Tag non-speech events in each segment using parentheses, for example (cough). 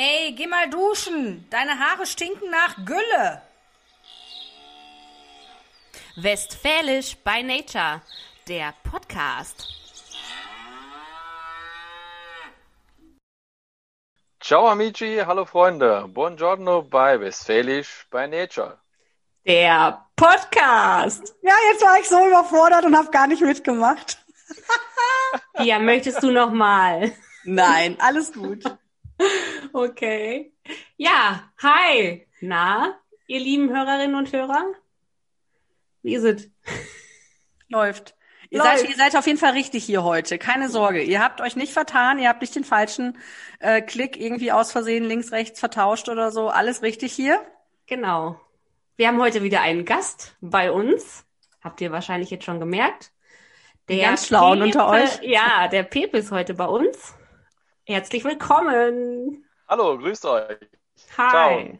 Ey, geh mal duschen. Deine Haare stinken nach Gülle. Westfälisch by Nature, der Podcast. Ciao amici, hallo Freunde. Buongiorno bei Westfälisch by Nature. Der Podcast. Ja, jetzt war ich so überfordert und habe gar nicht mitgemacht. ja, möchtest du noch mal? Nein, alles gut. (laughs) Okay. Ja, hi. Na, ihr lieben Hörerinnen und Hörer? Wie ist es? Läuft. Ihr seid, ihr seid auf jeden Fall richtig hier heute. Keine Sorge. Ihr habt euch nicht vertan. Ihr habt nicht den falschen äh, Klick irgendwie aus Versehen links, rechts vertauscht oder so. Alles richtig hier. Genau. Wir haben heute wieder einen Gast bei uns. Habt ihr wahrscheinlich jetzt schon gemerkt. Der ganz schlauen unter euch. Ja, der Pep ist heute bei uns. Herzlich willkommen. Hallo, grüßt euch. Hi.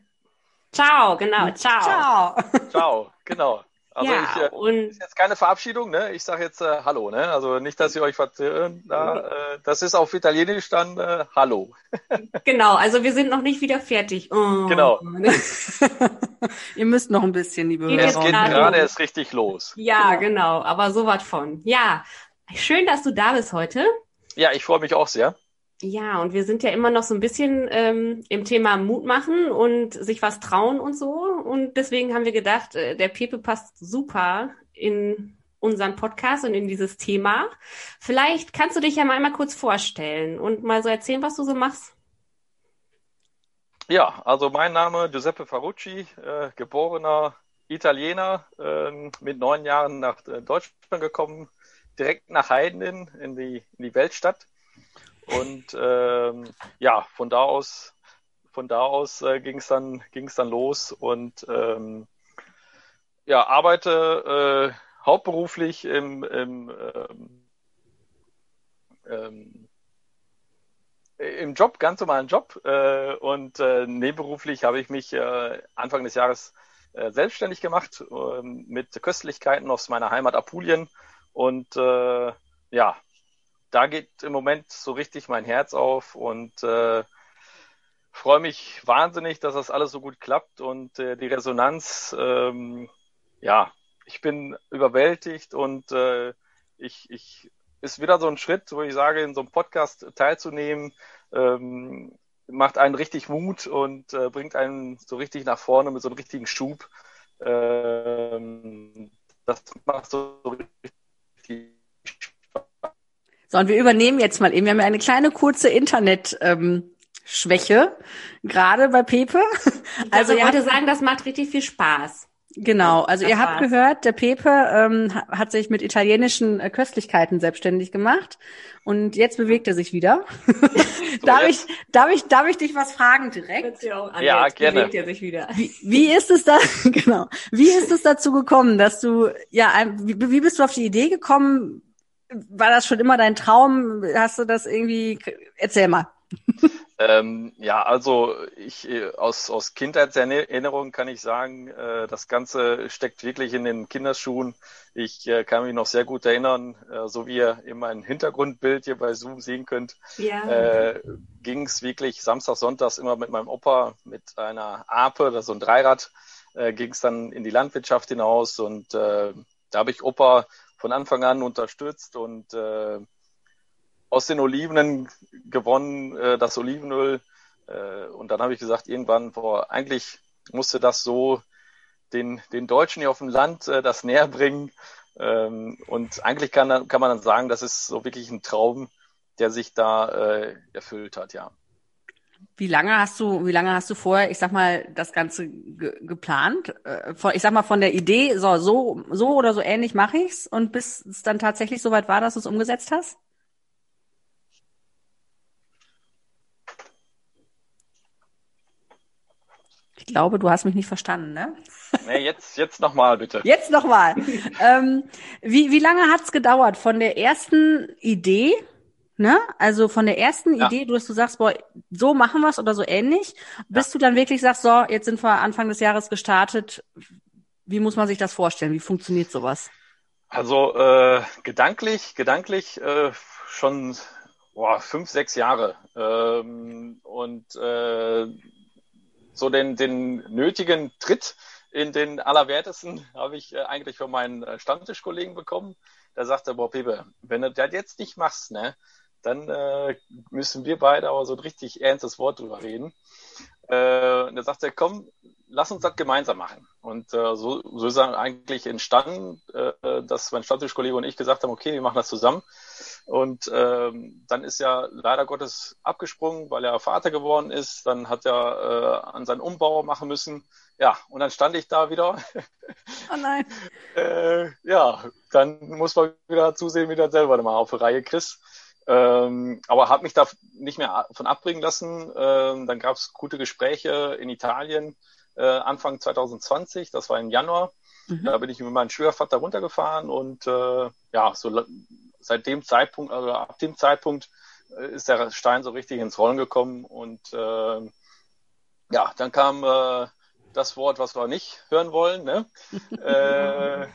Ciao. Ciao, genau. Ciao. Ciao. Ciao, genau. Also ja, ich, äh, und ist jetzt keine Verabschiedung, ne? Ich sage jetzt äh, Hallo, ne? Also nicht, dass ihr euch verzögern. Da, äh, das ist auf Italienisch dann äh, Hallo. (laughs) genau, also wir sind noch nicht wieder fertig. Oh. Genau. (laughs) ihr müsst noch ein bisschen, liebe Hörer. Es geht gerade erst richtig los. Ja, genau, genau aber so was von. Ja, schön, dass du da bist heute. Ja, ich freue mich auch sehr. Ja, und wir sind ja immer noch so ein bisschen ähm, im Thema Mut machen und sich was trauen und so. Und deswegen haben wir gedacht, äh, der Pepe passt super in unseren Podcast und in dieses Thema. Vielleicht kannst du dich ja mal einmal kurz vorstellen und mal so erzählen, was du so machst. Ja, also mein Name Giuseppe Farucci, äh, geborener Italiener, äh, mit neun Jahren nach äh, Deutschland gekommen, direkt nach Heiden in die, in die Weltstadt und ähm, ja, von da aus, von da aus äh, ging es dann, ging's dann los und ähm, ja, arbeite äh, hauptberuflich im, im, ähm, ähm, im Job, ganz normalen Job. Äh, und äh, nebenberuflich habe ich mich äh, Anfang des Jahres äh, selbstständig gemacht äh, mit Köstlichkeiten aus meiner Heimat Apulien. Und äh, ja, da geht im Moment so richtig mein Herz auf und äh, freue mich wahnsinnig, dass das alles so gut klappt und äh, die Resonanz, ähm, ja, ich bin überwältigt und äh, ich, ich ist wieder so ein Schritt, wo ich sage, in so einem Podcast teilzunehmen, ähm, macht einen richtig Mut und äh, bringt einen so richtig nach vorne mit so einem richtigen Schub. Ähm, das macht so richtig so, und wir übernehmen jetzt mal eben. Wir haben ja eine kleine kurze Internet. Ähm, Schwäche, gerade bei Pepe. Also ich würde sagen, das macht richtig viel Spaß. Genau, also ihr habt gehört, der Pepe ähm, hat sich mit italienischen äh, Köstlichkeiten selbstständig gemacht und jetzt bewegt er sich wieder. (laughs) darf, ich, darf, ich, darf ich dich was fragen direkt? Ja, jetzt gerne. Bewegt er sich wieder. Wie, wie ist es da, (laughs) genau, wie ist es dazu gekommen, dass du, ja, wie, wie bist du auf die Idee gekommen, war das schon immer dein Traum? Hast du das irgendwie? Erzähl mal. Ähm, ja, also ich äh, aus, aus Kindheitserinnerungen kann ich sagen, äh, das Ganze steckt wirklich in den Kinderschuhen. Ich äh, kann mich noch sehr gut erinnern, äh, so wie ihr in meinem Hintergrundbild hier bei Zoom sehen könnt, ja. äh, ging es wirklich Samstag, Sonntags immer mit meinem Opa mit einer Ape, das ist so ein Dreirad, äh, ging es dann in die Landwirtschaft hinaus und da habe ich Opa von Anfang an unterstützt und äh, aus den Oliven gewonnen, äh, das Olivenöl. Äh, und dann habe ich gesagt, irgendwann, boah, eigentlich musste das so den, den Deutschen hier auf dem Land äh, das näher bringen. Ähm, und eigentlich kann, kann man dann sagen, das ist so wirklich ein Traum, der sich da äh, erfüllt hat, ja. Wie lange hast du, wie lange hast du vorher, ich sag mal, das Ganze ge geplant? Äh, von, ich sag mal von der Idee, so, so, so oder so ähnlich mache ich's und bis es dann tatsächlich soweit war, dass du es umgesetzt hast? Ich glaube, du hast mich nicht verstanden, ne? Nee, jetzt, jetzt nochmal, bitte. Jetzt nochmal. (laughs) ähm, wie, wie lange hat's gedauert von der ersten Idee Ne? Also von der ersten ja. Idee, du, dass du sagst, boah, so machen wir es oder so ähnlich, bis ja. du dann wirklich sagst, so, jetzt sind wir Anfang des Jahres gestartet. Wie muss man sich das vorstellen? Wie funktioniert sowas? Also äh, gedanklich, gedanklich äh, schon boah, fünf, sechs Jahre. Ähm, und äh, so den, den nötigen Tritt in den Allerwertesten habe ich äh, eigentlich von meinen äh, Stammtischkollegen bekommen. Da sagte, boah, Pepe, wenn du das jetzt nicht machst, ne, dann äh, müssen wir beide aber so ein richtig ernstes Wort drüber reden. Äh, und er sagte, komm, lass uns das gemeinsam machen. Und äh, so, so ist er eigentlich entstanden, äh, dass mein Stammtischkollege und ich gesagt haben, okay, wir machen das zusammen. Und ähm, dann ist er leider Gottes abgesprungen, weil er Vater geworden ist. Dann hat er äh, an seinen Umbau machen müssen. Ja, und dann stand ich da wieder. Oh nein. (laughs) äh, ja, dann muss man wieder zusehen, wie du das selber mal auf die Reihe kriegst. Ähm, aber habe mich da nicht mehr von abbringen lassen. Ähm, dann gab es gute Gespräche in Italien äh, Anfang 2020, das war im Januar. Mhm. Da bin ich mit meinem Schwiegervater runtergefahren und äh, ja, so seit dem Zeitpunkt, also ab dem Zeitpunkt äh, ist der Stein so richtig ins Rollen gekommen und äh, ja, dann kam äh, das Wort, was wir nicht hören wollen, ne? (laughs) äh,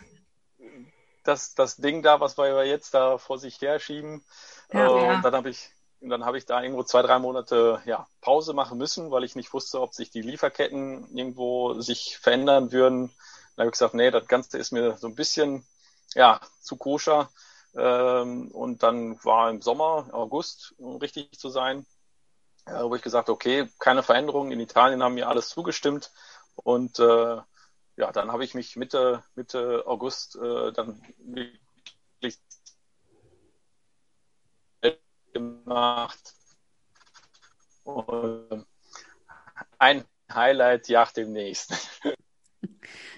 das, das Ding da, was wir jetzt da vor sich her schieben. Ja, äh, ja. Und dann habe ich, dann habe ich da irgendwo zwei, drei Monate ja, Pause machen müssen, weil ich nicht wusste, ob sich die Lieferketten irgendwo sich verändern würden. Dann habe ich gesagt, nee, das Ganze ist mir so ein bisschen ja, zu koscher. Ähm, und dann war im Sommer, August, um richtig zu sein, äh, wo ich gesagt, okay, keine Veränderung. In Italien haben mir alles zugestimmt. Und äh, ja, dann habe ich mich Mitte, Mitte August äh, dann wirklich gemacht. Und ein Highlight jagt dem nächsten. (laughs)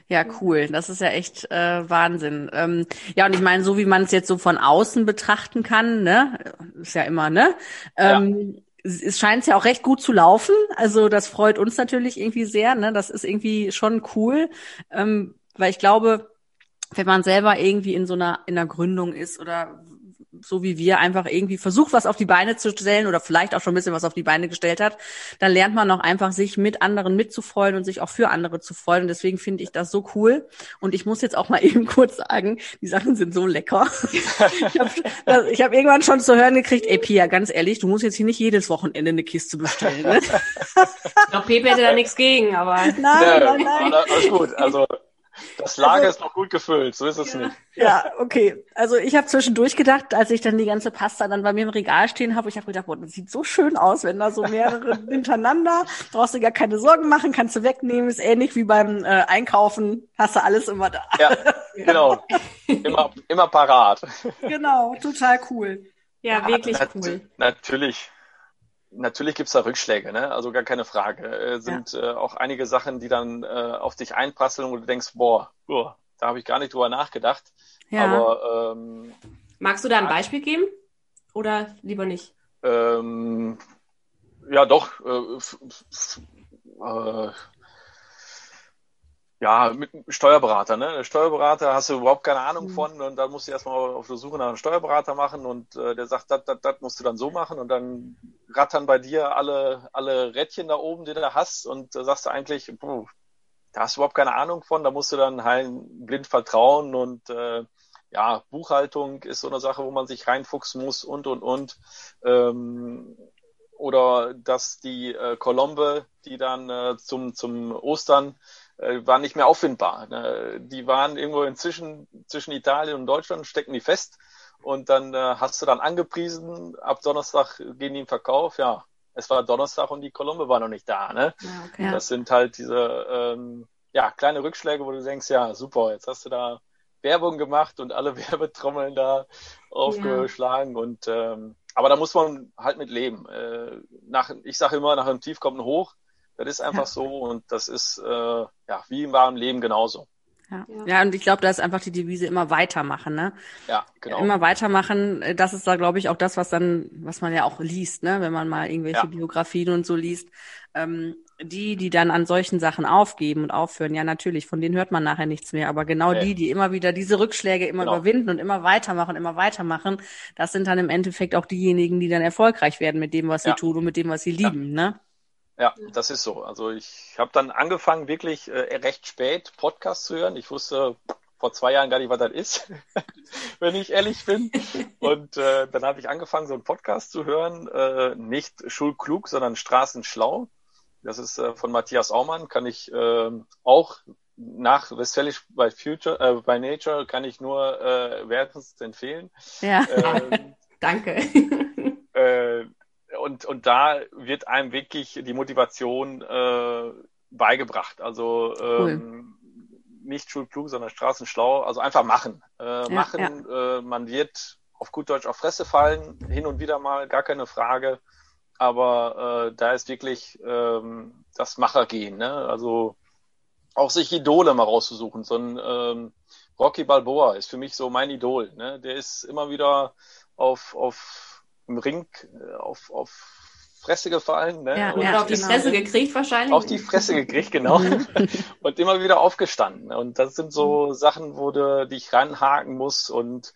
Ja, cool. Das ist ja echt äh, Wahnsinn. Ähm, ja, und ich meine, so wie man es jetzt so von außen betrachten kann, ne, ist ja immer, ne? Ähm, ja. Es scheint ja auch recht gut zu laufen. Also das freut uns natürlich irgendwie sehr. Ne? Das ist irgendwie schon cool, ähm, weil ich glaube, wenn man selber irgendwie in so einer in einer Gründung ist oder so wie wir einfach irgendwie versucht, was auf die Beine zu stellen oder vielleicht auch schon ein bisschen was auf die Beine gestellt hat, dann lernt man auch einfach, sich mit anderen mitzufreuen und sich auch für andere zu freuen. Und deswegen finde ich das so cool. Und ich muss jetzt auch mal (laughs) eben kurz sagen, die Sachen sind so lecker. ich habe hab irgendwann schon zu hören gekriegt, ey Pia, ganz ehrlich, du musst jetzt hier nicht jedes Wochenende eine Kiste bestellen. Ne? ich glaube, Pepe hätte da nichts gegen, aber. Nein, nein, nein. Alles gut. Also das Lager also, ist noch gut gefüllt, so ist es ja, nicht. Ja, okay. Also ich habe zwischendurch gedacht, als ich dann die ganze Pasta dann bei mir im Regal stehen habe, ich habe gedacht, boah, das sieht so schön aus, wenn da so mehrere (laughs) hintereinander, brauchst du gar keine Sorgen machen, kannst du wegnehmen, ist ähnlich wie beim äh, Einkaufen, hast du alles immer da. Ja, genau. (laughs) immer, immer parat. Genau, total cool. Ja, ja wirklich nat cool. Natürlich natürlich gibt's da Rückschläge, ne? also gar keine Frage. Äh, sind ja. äh, auch einige Sachen, die dann äh, auf dich einprasseln und du denkst, boah, oh, da habe ich gar nicht drüber nachgedacht. Ja. Aber ähm, magst du da ein Beispiel geben oder lieber nicht? Ähm, ja, doch. Äh, äh, ja, mit einem Steuerberater, ne? Steuerberater hast du überhaupt keine Ahnung mhm. von und dann musst du erstmal auf der Suche nach einem Steuerberater machen und äh, der sagt, das, das, das musst du dann so machen und dann rattern bei dir alle, alle Rädchen da oben, die du da hast und da sagst du eigentlich, puh, da hast du überhaupt keine Ahnung von, da musst du dann halt blind vertrauen und äh, ja, Buchhaltung ist so eine Sache, wo man sich reinfuchsen muss und und und. Ähm, oder dass die äh, Kolombe, die dann äh, zum, zum Ostern waren nicht mehr auffindbar. Ne? Die waren irgendwo inzwischen zwischen Italien und Deutschland, stecken die fest. Und dann äh, hast du dann angepriesen, ab Donnerstag gehen die im Verkauf. Ja, es war Donnerstag und die Kolumbe war noch nicht da. Ne? Ja, okay. Das sind halt diese ähm, ja, kleine Rückschläge, wo du denkst, ja, super, jetzt hast du da Werbung gemacht und alle (laughs) Werbetrommeln da aufgeschlagen. Ja. Und ähm, aber da muss man halt mit leben. Äh, nach, ich sage immer, nach einem Tief kommt ein Hoch. Das ist einfach ja. so und das ist äh, ja wie im wahren Leben genauso. Ja. ja, und ich glaube, da ist einfach die Devise immer weitermachen, ne? Ja, genau. Immer weitermachen, äh, das ist da, glaube ich, auch das, was dann, was man ja auch liest, ne? Wenn man mal irgendwelche ja. Biografien und so liest. Ähm, die, die dann an solchen Sachen aufgeben und aufhören, ja natürlich, von denen hört man nachher nichts mehr. Aber genau okay. die, die immer wieder diese Rückschläge immer genau. überwinden und immer weitermachen, immer weitermachen, das sind dann im Endeffekt auch diejenigen, die dann erfolgreich werden mit dem, was sie tun und mit dem, was sie lieben, ne? Ja, das ist so. Also ich habe dann angefangen, wirklich äh, recht spät Podcast zu hören. Ich wusste, vor zwei Jahren gar nicht, was das ist, (laughs) wenn ich ehrlich bin. Und äh, dann habe ich angefangen, so einen Podcast zu hören, äh, nicht schulklug, sondern straßenschlau. Das ist äh, von Matthias Aumann, kann ich äh, auch nach Westfälisch bei Future, äh, bei Nature kann ich nur äh, wärmstens empfehlen. Ja. Ähm, (laughs) Danke. Äh, und, und da wird einem wirklich die Motivation äh, beigebracht. Also ähm, cool. nicht schulklug, sondern straßenschlau. Also einfach machen. Äh, ja, machen. Ja. Äh, man wird auf gut Deutsch auf Fresse fallen, hin und wieder mal, gar keine Frage. Aber äh, da ist wirklich ähm, das Machergehen. Ne? Also auch sich Idole mal rauszusuchen. So ein ähm, Rocky Balboa ist für mich so mein Idol. Ne? Der ist immer wieder auf, auf im Ring, äh, auf, auf Fresse gefallen. Ne? Ja, und ja, auf die Fresse gekriegt wahrscheinlich. Auf die Fresse gekriegt, genau. (laughs) und immer wieder aufgestanden. Und das sind so mhm. Sachen, wo du dich ranhaken musst und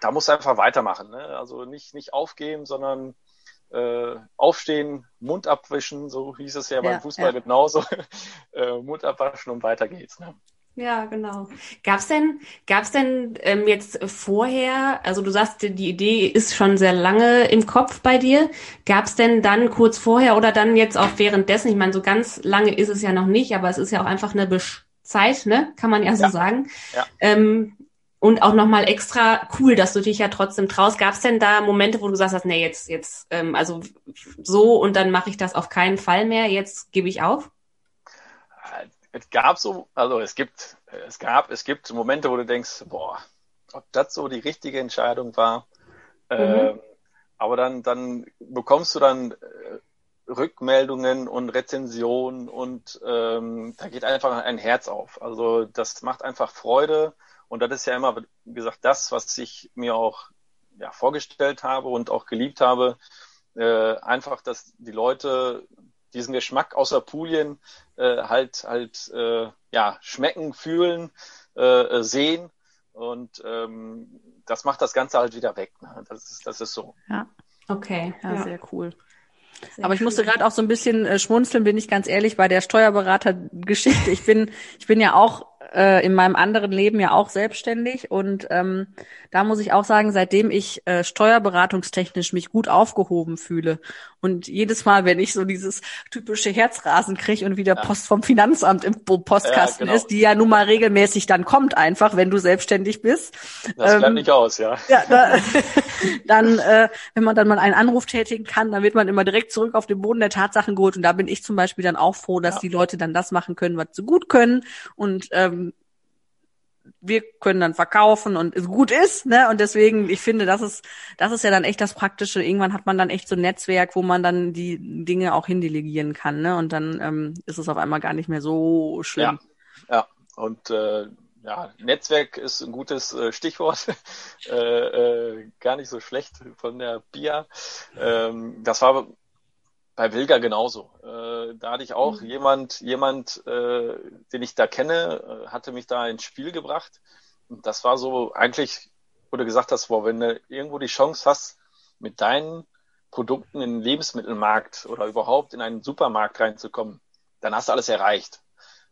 da musst du einfach weitermachen. Ne? Also nicht, nicht aufgeben, sondern äh, aufstehen, Mund abwischen, so hieß es ja, ja beim Fußball ja. genauso. (laughs) äh, Mund abwaschen und weiter geht's. Ne? Ja, genau. Gab's denn, gab's denn ähm, jetzt vorher, also du sagst, die Idee ist schon sehr lange im Kopf bei dir. Gab's denn dann kurz vorher oder dann jetzt auch währenddessen? Ich meine, so ganz lange ist es ja noch nicht, aber es ist ja auch einfach eine Besch Zeit, ne? Kann man ja so ja. sagen. Ja. Ähm, und auch nochmal extra cool, dass du dich ja trotzdem traust. Gab's denn da Momente, wo du gesagt hast, nee, jetzt, jetzt, ähm, also so und dann mache ich das auf keinen Fall mehr, jetzt gebe ich auf? Es gab so, also es gibt, es gab, es gibt Momente, wo du denkst, boah, ob das so die richtige Entscheidung war. Mhm. Ähm, aber dann, dann bekommst du dann äh, Rückmeldungen und Rezensionen und ähm, da geht einfach ein Herz auf. Also das macht einfach Freude und das ist ja immer, wie gesagt, das, was ich mir auch ja, vorgestellt habe und auch geliebt habe. Äh, einfach, dass die Leute diesen Geschmack außer Pulien äh, halt halt äh, ja schmecken, fühlen, äh, sehen und ähm, das macht das Ganze halt wieder weg. Ne? Das ist das ist so. Ja. Okay, ja, ja. sehr cool. Sehr Aber ich musste gerade auch so ein bisschen äh, schmunzeln, bin ich ganz ehrlich, bei der Steuerberatergeschichte. Ich bin, ich bin ja auch äh, in meinem anderen Leben ja auch selbstständig und ähm, da muss ich auch sagen, seitdem ich äh, steuerberatungstechnisch mich gut aufgehoben fühle und jedes Mal, wenn ich so dieses typische Herzrasen kriege und wieder ja. Post vom Finanzamt im Postkasten ja, genau. ist, die ja nun mal regelmäßig dann kommt einfach, wenn du selbstständig bist. Das ähm, bleibt nicht aus, ja. ja da, (laughs) (laughs) dann, äh, wenn man dann mal einen Anruf tätigen kann, dann wird man immer direkt zurück auf den Boden der Tatsachen geholt und da bin ich zum Beispiel dann auch froh, dass ja. die Leute dann das machen können, was sie gut können und ähm, wir können dann verkaufen und es gut ist, ne? Und deswegen, ich finde, das ist, das ist ja dann echt das Praktische. Irgendwann hat man dann echt so ein Netzwerk, wo man dann die Dinge auch hindelegieren kann, ne? Und dann ähm, ist es auf einmal gar nicht mehr so schlimm. Ja, ja. Und äh, ja, Netzwerk ist ein gutes äh, Stichwort. (laughs) äh, äh, gar nicht so schlecht von der Pia. Ähm, das war bei Wilga genauso. Äh, da hatte ich auch mhm. jemand, jemand, äh, den ich da kenne, äh, hatte mich da ins Spiel gebracht. Und das war so eigentlich, wo du gesagt hast, boah, wenn du irgendwo die Chance hast, mit deinen Produkten in den Lebensmittelmarkt oder überhaupt in einen Supermarkt reinzukommen, dann hast du alles erreicht.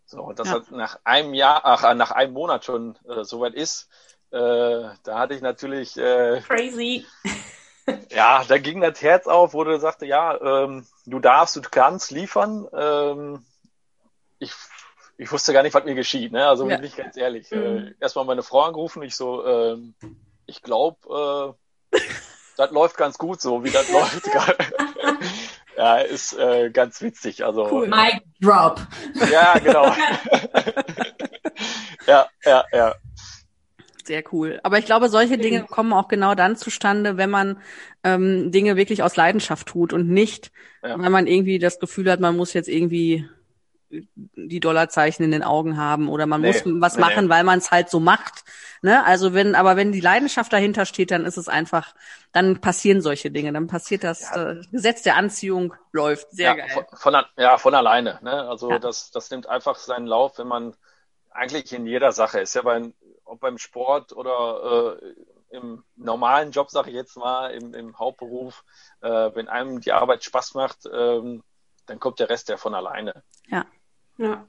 So, und das ja. hat nach einem Jahr, ach, nach einem Monat schon äh, soweit ist, äh, da hatte ich natürlich äh, crazy ja, da ging das Herz auf, wo du sagte, ja, ähm, du darfst, du kannst liefern. Ähm, ich, ich wusste gar nicht, was mir geschieht, ne? Also ja. bin ich ganz ehrlich. Äh, mhm. Äh, Erstmal meine Frau angerufen, ich so, ähm, ich glaube, äh, (laughs) das läuft ganz gut so, wie das (laughs) läuft (laughs) ja, ist äh, ganz witzig. Also, cool. Mic drop. Ja, genau. ja, ja, ja sehr cool. Aber ich glaube, solche Dinge mhm. kommen auch genau dann zustande, wenn man ähm, Dinge wirklich aus Leidenschaft tut und nicht, ja. wenn man irgendwie das Gefühl hat, man muss jetzt irgendwie die Dollarzeichen in den Augen haben oder man nee, muss was nee, machen, nee. weil man es halt so macht. Ne? Also wenn, aber wenn die Leidenschaft dahinter steht, dann ist es einfach, dann passieren solche Dinge. Dann passiert das ja. äh, Gesetz der Anziehung läuft. Sehr ja, geil. Von, von, ja, von alleine. Ne? Also das, das nimmt einfach seinen Lauf, wenn man eigentlich in jeder Sache ist ja bei ob beim Sport oder äh, im normalen Job, sage ich jetzt mal, im, im Hauptberuf, äh, wenn einem die Arbeit Spaß macht, ähm, dann kommt der Rest ja von alleine. Ja. Ja.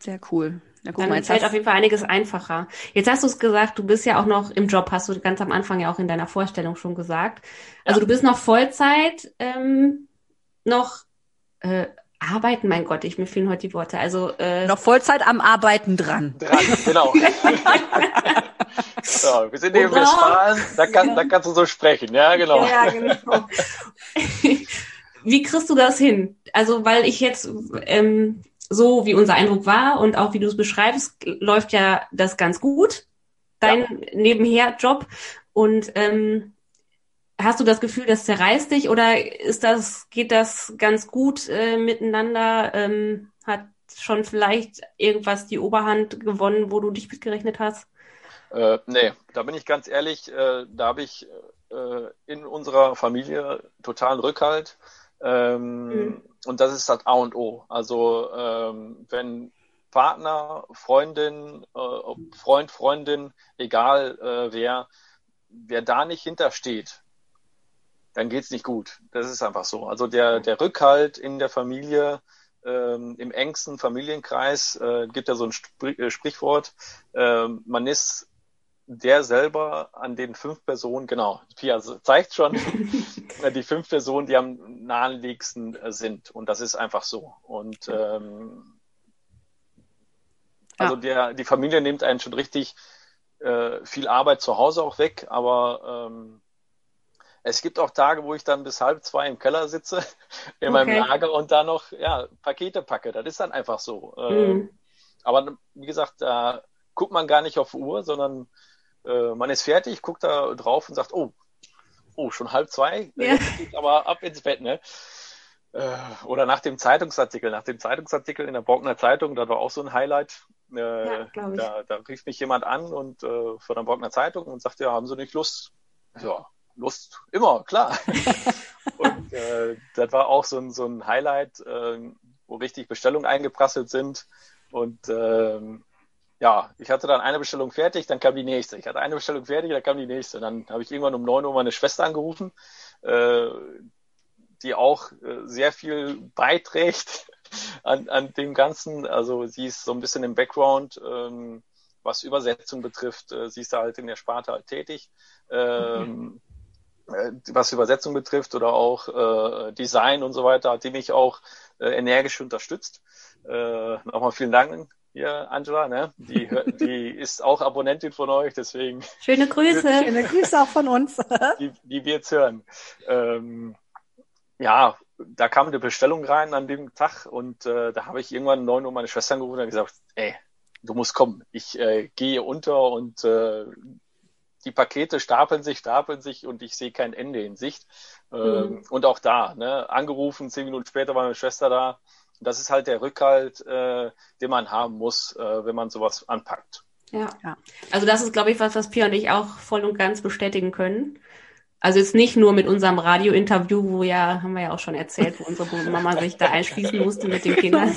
Sehr cool. Ja, guck dann mal, fällt auf jeden Fall einiges einfacher. Jetzt hast du es gesagt, du bist ja auch noch im Job, hast du ganz am Anfang ja auch in deiner Vorstellung schon gesagt. Also ja. du bist noch Vollzeit ähm, noch äh, arbeiten, mein Gott, ich mir fehlen heute die Worte. Also äh, noch Vollzeit am Arbeiten dran. Dran, genau. (laughs) so, wir sind eben Westfalen, da, kann, da kannst du so sprechen, ja, genau. Ja, genau. (laughs) wie kriegst du das hin? Also, weil ich jetzt ähm, so wie unser Eindruck war und auch wie du es beschreibst, läuft ja das ganz gut, dein ja. Nebenher-Job. Und ähm, hast du das Gefühl, das zerreißt dich oder ist das, geht das ganz gut äh, miteinander? Ähm, hat schon vielleicht irgendwas die Oberhand gewonnen, wo du dich mitgerechnet hast? Äh, nee, da bin ich ganz ehrlich, äh, da habe ich äh, in unserer Familie totalen Rückhalt. Ähm, mhm. Und das ist das A und O. Also ähm, wenn Partner, Freundin, äh, Freund, Freundin, egal äh, wer, wer da nicht hintersteht, dann geht's nicht gut. Das ist einfach so. Also der, der Rückhalt in der Familie, ähm, im engsten Familienkreis, äh, gibt ja so ein Spr äh, Sprichwort, äh, man ist der selber an den fünf Personen, genau, Pia zeigt schon, (laughs) die fünf Personen, die am naheliegendsten sind. Und das ist einfach so. Und ähm, also der, die Familie nimmt einen schon richtig äh, viel Arbeit zu Hause auch weg, aber ähm, es gibt auch Tage, wo ich dann bis halb zwei im Keller sitze, (laughs) in okay. meinem Lager und da noch ja, Pakete packe. Das ist dann einfach so. Mhm. Ähm, aber wie gesagt, da guckt man gar nicht auf Uhr, sondern äh, man ist fertig, guckt da drauf und sagt, oh, oh, schon halb zwei, ja. jetzt geht aber ab ins Bett, ne? Äh, oder nach dem Zeitungsartikel, nach dem Zeitungsartikel in der Brockner Zeitung, da war auch so ein Highlight. Äh, ja, da, da rief mich jemand an und äh, von der Brockner Zeitung und sagte, ja, haben Sie nicht Lust? Ja, Lust, immer, klar. (laughs) und äh, das war auch so ein, so ein Highlight, äh, wo richtig Bestellungen eingeprasselt sind. Und ähm, ja, ich hatte dann eine Bestellung fertig, dann kam die nächste. Ich hatte eine Bestellung fertig, dann kam die nächste. Dann habe ich irgendwann um neun Uhr meine Schwester angerufen, äh, die auch äh, sehr viel beiträgt (laughs) an, an dem Ganzen. Also sie ist so ein bisschen im Background, ähm, was Übersetzung betrifft. Äh, sie ist da halt in der Sparte halt tätig. Ähm, äh, was Übersetzung betrifft oder auch äh, Design und so weiter, hat die mich auch äh, energisch unterstützt. Äh, nochmal vielen Dank hier, Angela, ne? Die, (laughs) die ist auch Abonnentin von euch, deswegen. Schöne Grüße. Schöne Grüße auch von uns. (laughs) die, die wir jetzt hören. Ähm, ja, da kam eine Bestellung rein an dem Tag und äh, da habe ich irgendwann um 9 Uhr meine Schwester angerufen und gesagt, ey, du musst kommen. Ich äh, gehe unter und äh, die Pakete stapeln sich, stapeln sich und ich sehe kein Ende in Sicht. Ähm, mhm. Und auch da, ne, angerufen, zehn Minuten später war meine Schwester da das ist halt der Rückhalt, äh, den man haben muss, äh, wenn man sowas anpackt. Ja. ja. Also das ist, glaube ich, was, was Pia und ich auch voll und ganz bestätigen können. Also jetzt nicht nur mit unserem Radiointerview, wo ja, haben wir ja auch schon erzählt, wo unsere Mama sich da einschließen musste mit den Kindern.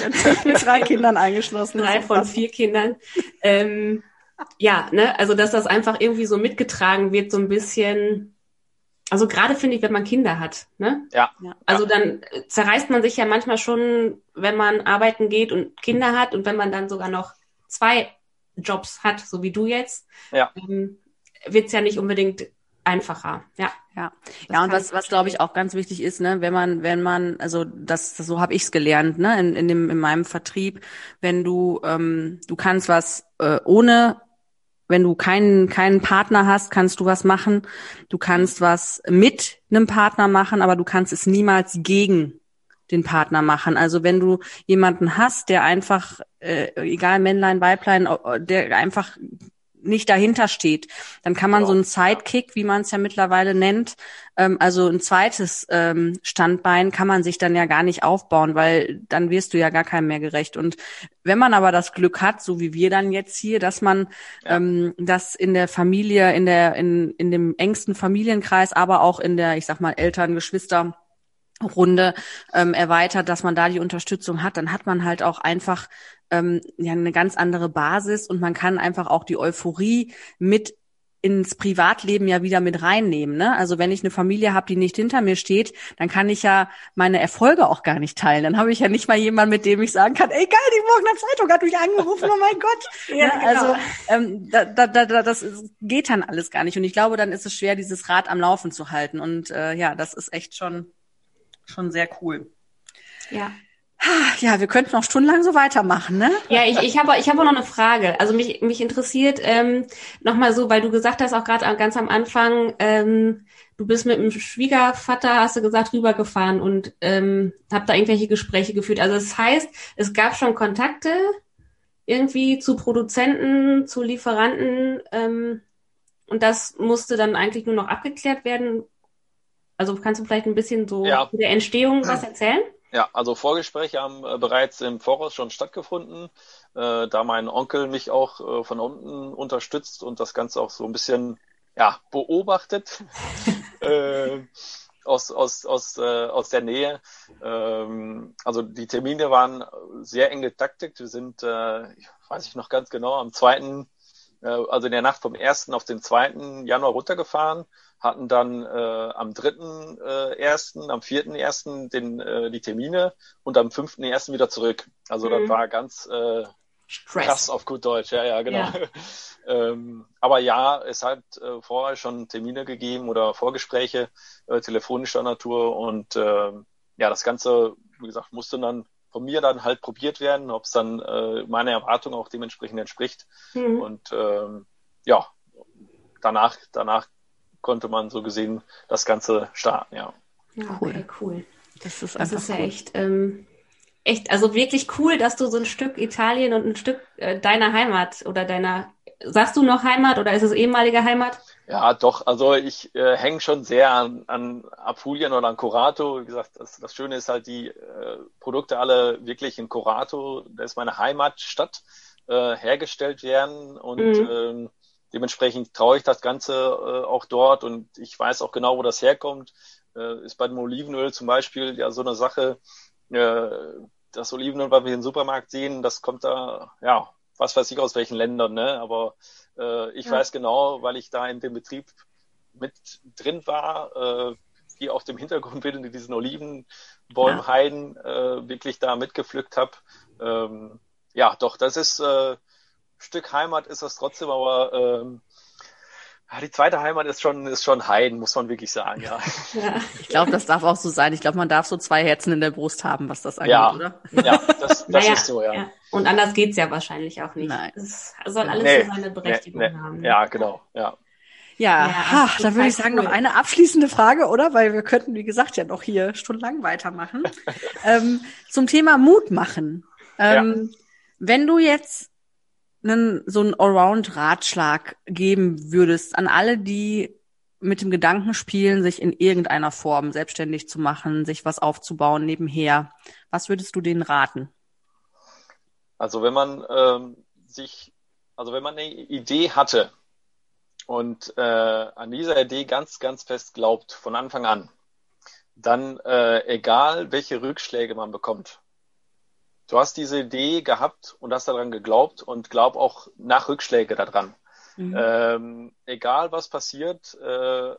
(laughs) mit drei Kindern eingeschlossen. Drei von vier Kindern. Ähm, ja, ne, also dass das einfach irgendwie so mitgetragen wird, so ein bisschen, also gerade finde ich, wenn man Kinder hat, ne? Ja. Also dann zerreißt man sich ja manchmal schon, wenn man arbeiten geht und Kinder hat und wenn man dann sogar noch zwei Jobs hat, so wie du jetzt, ja. ähm, wird es ja nicht unbedingt einfacher. Ja. Ja, ja und was, was glaube ich auch ganz wichtig ist, ne, wenn man, wenn man, also das, das so habe ich es gelernt, ne, in, in dem in meinem Vertrieb, wenn du, ähm, du kannst was äh, ohne wenn du keinen, keinen Partner hast, kannst du was machen. Du kannst was mit einem Partner machen, aber du kannst es niemals gegen den Partner machen. Also wenn du jemanden hast, der einfach, äh, egal Männlein, Weiblein, der einfach nicht dahinter steht. Dann kann man ja. so einen Sidekick, wie man es ja mittlerweile nennt, ähm, also ein zweites ähm, Standbein kann man sich dann ja gar nicht aufbauen, weil dann wirst du ja gar keinem mehr gerecht. Und wenn man aber das Glück hat, so wie wir dann jetzt hier, dass man ja. ähm, das in der Familie, in der, in, in dem engsten Familienkreis, aber auch in der, ich sag mal, Eltern, Geschwister, Runde ähm, erweitert, dass man da die Unterstützung hat, dann hat man halt auch einfach ähm, ja eine ganz andere Basis und man kann einfach auch die Euphorie mit ins Privatleben ja wieder mit reinnehmen. Ne? Also wenn ich eine Familie habe, die nicht hinter mir steht, dann kann ich ja meine Erfolge auch gar nicht teilen. Dann habe ich ja nicht mal jemanden, mit dem ich sagen kann, ey geil, die Morgener Zeitung hat mich angerufen, oh mein Gott. (laughs) ja, ne? Also genau. ähm, da, da, da, das geht dann alles gar nicht. Und ich glaube, dann ist es schwer, dieses Rad am Laufen zu halten. Und äh, ja, das ist echt schon, schon sehr cool. Ja. Ja, wir könnten noch stundenlang so weitermachen, ne? Ja, ich, ich habe ich hab auch noch eine Frage. Also mich, mich interessiert ähm, nochmal so, weil du gesagt hast, auch gerade ganz am Anfang, ähm, du bist mit dem Schwiegervater, hast du gesagt, rübergefahren und ähm, hab da irgendwelche Gespräche geführt. Also das heißt, es gab schon Kontakte irgendwie zu Produzenten, zu Lieferanten ähm, und das musste dann eigentlich nur noch abgeklärt werden. Also kannst du vielleicht ein bisschen so ja. der Entstehung (clears throat) was erzählen? Ja, also Vorgespräche haben äh, bereits im Voraus schon stattgefunden, äh, da mein Onkel mich auch äh, von unten unterstützt und das Ganze auch so ein bisschen ja, beobachtet (laughs) äh, aus, aus, aus, äh, aus der Nähe. Ähm, also die Termine waren sehr eng getaktet. Wir sind, äh, weiß ich noch ganz genau, am zweiten, also in der Nacht vom ersten auf den zweiten Januar runtergefahren hatten dann äh, am dritten äh, ersten, am vierten ersten den äh, die Termine und am fünften ersten wieder zurück. Also mhm. das war ganz äh, Stress. krass auf gut Deutsch, ja, ja, genau. Ja. (laughs) ähm, aber ja, es hat äh, vorher schon Termine gegeben oder Vorgespräche äh, telefonischer Natur und äh, ja, das Ganze, wie gesagt, musste dann von mir dann halt probiert werden, ob es dann äh, meiner Erwartung auch dementsprechend entspricht. Mhm. Und ähm, ja, danach, danach konnte man so gesehen das Ganze starten, ja. Ja, cool. Okay, cool. Das ist, das ist ja cool. echt, ähm, echt, also wirklich cool, dass du so ein Stück Italien und ein Stück äh, deiner Heimat oder deiner, sagst du noch Heimat oder ist es ehemalige Heimat? Ja, doch. Also ich äh, hänge schon sehr an, an Apulien oder an Corato. Wie gesagt, das, das Schöne ist halt, die äh, Produkte alle wirklich in Corato, das ist meine Heimatstadt, äh, hergestellt werden und mhm. ähm, dementsprechend traue ich das Ganze äh, auch dort und ich weiß auch genau, wo das herkommt. Äh, ist bei dem Olivenöl zum Beispiel ja so eine Sache, äh, das Olivenöl, was wir im Supermarkt sehen, das kommt da, ja, was weiß ich aus welchen Ländern, ne? Aber äh, ich ja. weiß genau, weil ich da in dem Betrieb mit drin war, äh, wie auf dem Hintergrund in diesen Olivenbäumheiden ja. äh, wirklich da mitgepflückt habe. Ähm, ja, doch, das ist äh, Stück Heimat ist das trotzdem, aber ähm, die zweite Heimat ist schon, ist schon Heiden, muss man wirklich sagen, ja. ja. Ich glaube, das darf auch so sein. Ich glaube, man darf so zwei Herzen in der Brust haben, was das angeht, ja. oder? Ja, das, das naja, ist so, ja. ja. Und anders geht's ja wahrscheinlich auch nicht. Nein. Es soll alles nee, so seine Berechtigung nee, nee. haben. Ja, genau, ja. Ja, ja ha, dann würde ich sagen, cool. noch eine abschließende Frage, oder? Weil wir könnten, wie gesagt, ja noch hier stundenlang weitermachen. (laughs) ähm, zum Thema Mut machen. Ähm, ja. Wenn du jetzt einen, so einen Allround-Ratschlag geben würdest an alle, die mit dem Gedanken spielen, sich in irgendeiner Form selbstständig zu machen, sich was aufzubauen nebenher, was würdest du denen raten? Also wenn man ähm, sich, also wenn man eine Idee hatte und äh, an dieser Idee ganz, ganz fest glaubt von Anfang an, dann äh, egal welche Rückschläge man bekommt, du hast diese Idee gehabt und hast daran geglaubt und glaub auch nach Rückschläge daran. Mhm. Ähm, egal was passiert, äh,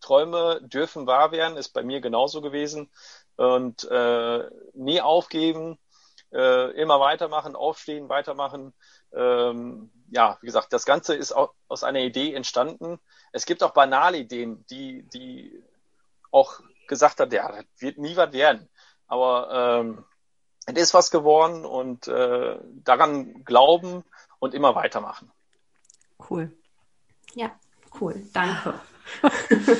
Träume dürfen wahr werden, ist bei mir genauso gewesen. Und äh, nie aufgeben, äh, immer weitermachen, aufstehen, weitermachen. Ähm, ja, wie gesagt, das Ganze ist auch aus einer Idee entstanden. Es gibt auch banale Ideen, die, die auch gesagt hat, ja, das wird nie was werden. Aber ähm, es ist was geworden und äh, daran glauben und immer weitermachen. Cool. Ja, cool. Danke. (laughs)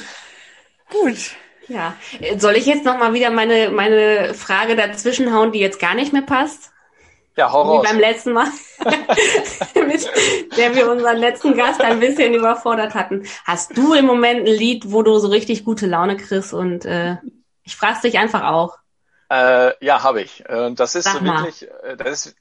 Gut. Ja. Soll ich jetzt nochmal wieder meine, meine Frage dazwischen hauen, die jetzt gar nicht mehr passt? Ja, hau Wie beim letzten Mal, (laughs) mit der wir unseren letzten Gast ein bisschen überfordert hatten. Hast du im Moment ein Lied, wo du so richtig gute Laune kriegst? Und äh, ich frage dich einfach auch. Äh, ja, habe ich. Äh, das ist wirklich, äh, das ist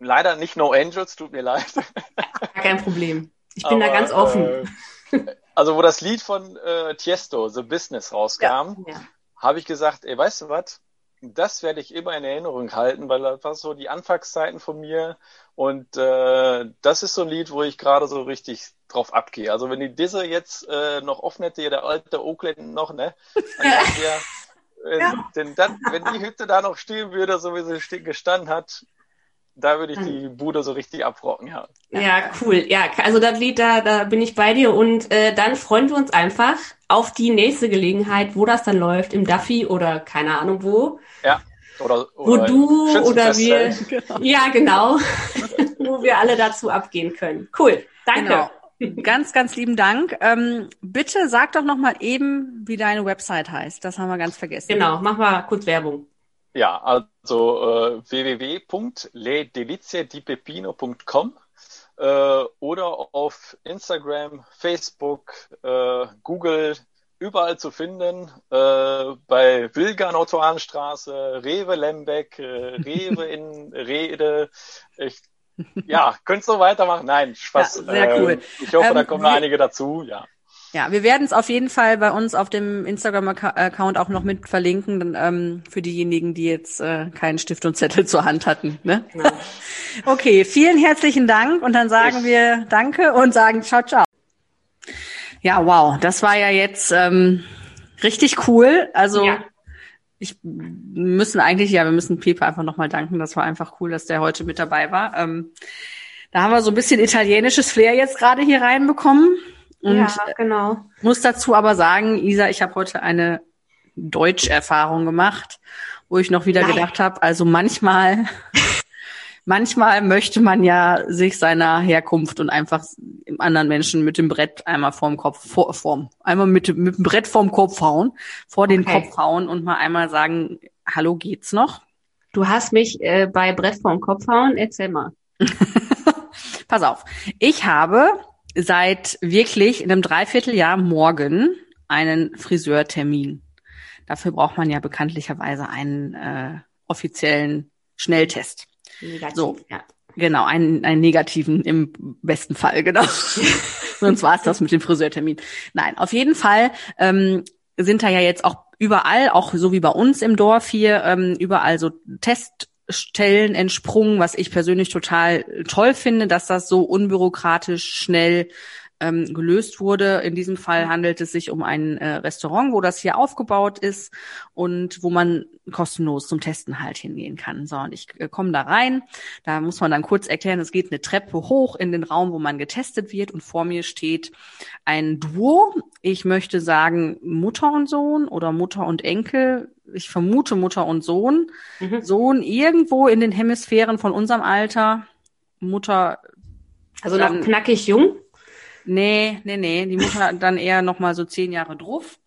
leider nicht No Angels, tut mir leid. (laughs) Kein Problem. Ich bin Aber, da ganz offen. Äh, also wo das Lied von äh, Tiesto, The Business, rauskam, ja, ja. habe ich gesagt, ey, weißt du was? das werde ich immer in Erinnerung halten, weil das war so die Anfangszeiten von mir. Und äh, das ist so ein Lied, wo ich gerade so richtig drauf abgehe. Also wenn die Disse jetzt äh, noch offen hätte, der alte Oakland noch, ne? Dann wenn, ja. denn dann, wenn die Hütte da noch stehen würde, so wie sie gestanden hat, da würde ich die Bude so richtig abrocken, ja. Ja, cool. Ja, also das Lied, da, da bin ich bei dir und äh, dann freuen wir uns einfach auf die nächste Gelegenheit, wo das dann läuft, im Duffy oder keine Ahnung wo. Ja. Oder, oder wo du oder wir, genau. ja genau, (laughs) wo wir alle dazu abgehen können. Cool, danke. Genau. Ganz, ganz lieben Dank. Ähm, bitte sag doch noch mal eben, wie deine Website heißt. Das haben wir ganz vergessen. Genau, mach mal kurz Werbung. Ja, also äh, www.ledeliziedipepino.com äh, oder auf Instagram, Facebook, äh, Google, überall zu finden. Äh, bei Wilgan Ottoanstraße, Rewe Lembeck, äh, Rewe in Rede. Ich ja, (laughs) könntest du weitermachen? Nein, Spaß. Ja, sehr cool. Ähm, ich hoffe, ähm, da kommen noch einige dazu, ja. Ja, wir werden es auf jeden Fall bei uns auf dem Instagram-Account auch noch mit verlinken, ähm, für diejenigen, die jetzt äh, keinen Stift und Zettel zur Hand hatten. Ne? Ja. (laughs) okay, vielen herzlichen Dank und dann sagen ich. wir Danke und sagen Ciao, ciao. Ja, wow, das war ja jetzt ähm, richtig cool. Also ja ich müssen eigentlich, ja, wir müssen Pepe einfach nochmal danken. Das war einfach cool, dass der heute mit dabei war. Ähm, da haben wir so ein bisschen italienisches Flair jetzt gerade hier reinbekommen. Und ja, genau. Muss dazu aber sagen, Isa, ich habe heute eine Deutscherfahrung gemacht, wo ich noch wieder Nein. gedacht habe, also manchmal (laughs) manchmal möchte man ja sich seiner Herkunft und einfach anderen Menschen mit dem Brett einmal vorm Kopf, vor, vorm, einmal mit, mit dem Brett vorm Kopf hauen, vor den okay. Kopf hauen und mal einmal sagen, hallo, geht's noch? Du hast mich äh, bei Brett vorm Kopf hauen, erzähl mal. (laughs) Pass auf. Ich habe seit wirklich in einem Dreivierteljahr morgen einen Friseurtermin. Dafür braucht man ja bekanntlicherweise einen äh, offiziellen Schnelltest. Negativ, so, ja. Genau, einen, einen negativen im besten Fall, genau. (laughs) Sonst war es das mit dem Friseurtermin. Nein, auf jeden Fall ähm, sind da ja jetzt auch überall, auch so wie bei uns im Dorf hier, ähm, überall so Teststellen entsprungen, was ich persönlich total toll finde, dass das so unbürokratisch schnell ähm, gelöst wurde. In diesem Fall handelt es sich um ein äh, Restaurant, wo das hier aufgebaut ist und wo man kostenlos zum Testen halt hingehen kann. So, und ich äh, komme da rein. Da muss man dann kurz erklären, es geht eine Treppe hoch in den Raum, wo man getestet wird und vor mir steht ein Duo. Ich möchte sagen Mutter und Sohn oder Mutter und Enkel. Ich vermute Mutter und Sohn. Mhm. Sohn irgendwo in den Hemisphären von unserem Alter. Mutter also noch knackig jung? Nee, nee, nee. Die Mutter dann eher noch mal so zehn Jahre drauf.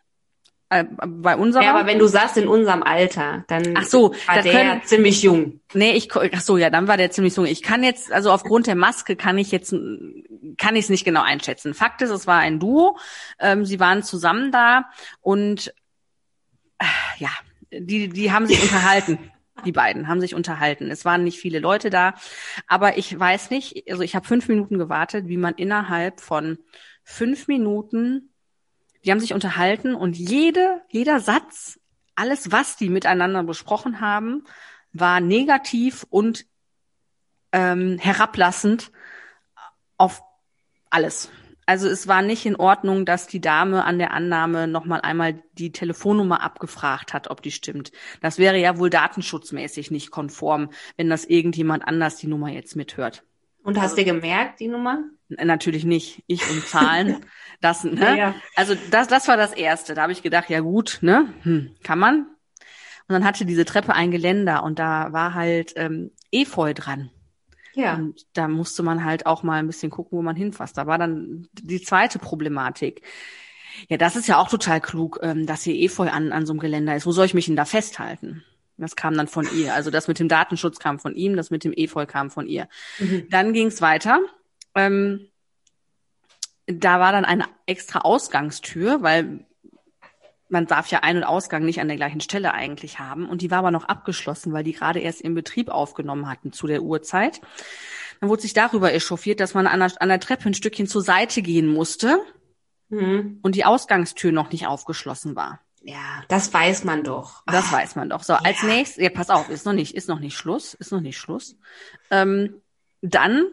Äh, bei unserer. Ja, aber wenn du sagst in unserem Alter, dann ach so, war der können, ziemlich jung. Nee, ich ach so, ja, dann war der ziemlich jung. Ich kann jetzt also aufgrund der Maske kann ich jetzt kann ich es nicht genau einschätzen. Fakt ist, es war ein Duo. Ähm, sie waren zusammen da und äh, ja, die die haben sich (laughs) unterhalten. Die beiden haben sich unterhalten. Es waren nicht viele Leute da, aber ich weiß nicht, also ich habe fünf Minuten gewartet, wie man innerhalb von fünf Minuten, die haben sich unterhalten und jede, jeder Satz, alles, was die miteinander besprochen haben, war negativ und ähm, herablassend auf alles. Also es war nicht in Ordnung, dass die Dame an der Annahme nochmal einmal die Telefonnummer abgefragt hat, ob die stimmt. Das wäre ja wohl datenschutzmäßig nicht konform, wenn das irgendjemand anders die Nummer jetzt mithört. Und hast also, du gemerkt, die Nummer? Natürlich nicht. Ich und Zahlen. (laughs) das, ne? Ja. Also das, das war das Erste. Da habe ich gedacht, ja gut, ne? Hm, kann man. Und dann hatte diese Treppe ein Geländer und da war halt ähm, Efeu dran. Ja. Und da musste man halt auch mal ein bisschen gucken, wo man hinfasst. Da war dann die zweite Problematik. Ja, das ist ja auch total klug, ähm, dass hier Efeu an, an so einem Geländer ist. Wo soll ich mich denn da festhalten? Das kam dann von ihr. Also das mit dem Datenschutz kam von ihm, das mit dem Efeu kam von ihr. Mhm. Dann ging es weiter. Ähm, da war dann eine extra Ausgangstür, weil man darf ja Ein- und Ausgang nicht an der gleichen Stelle eigentlich haben. Und die war aber noch abgeschlossen, weil die gerade erst ihren Betrieb aufgenommen hatten zu der Uhrzeit. Dann wurde sich darüber echauffiert, dass man an der, an der Treppe ein Stückchen zur Seite gehen musste mhm. und die Ausgangstür noch nicht aufgeschlossen war. Ja, das weiß man doch. Das weiß man doch. So, als nächstes, ja, pass auf, ist noch nicht, ist noch nicht Schluss, ist noch nicht Schluss. Ähm, dann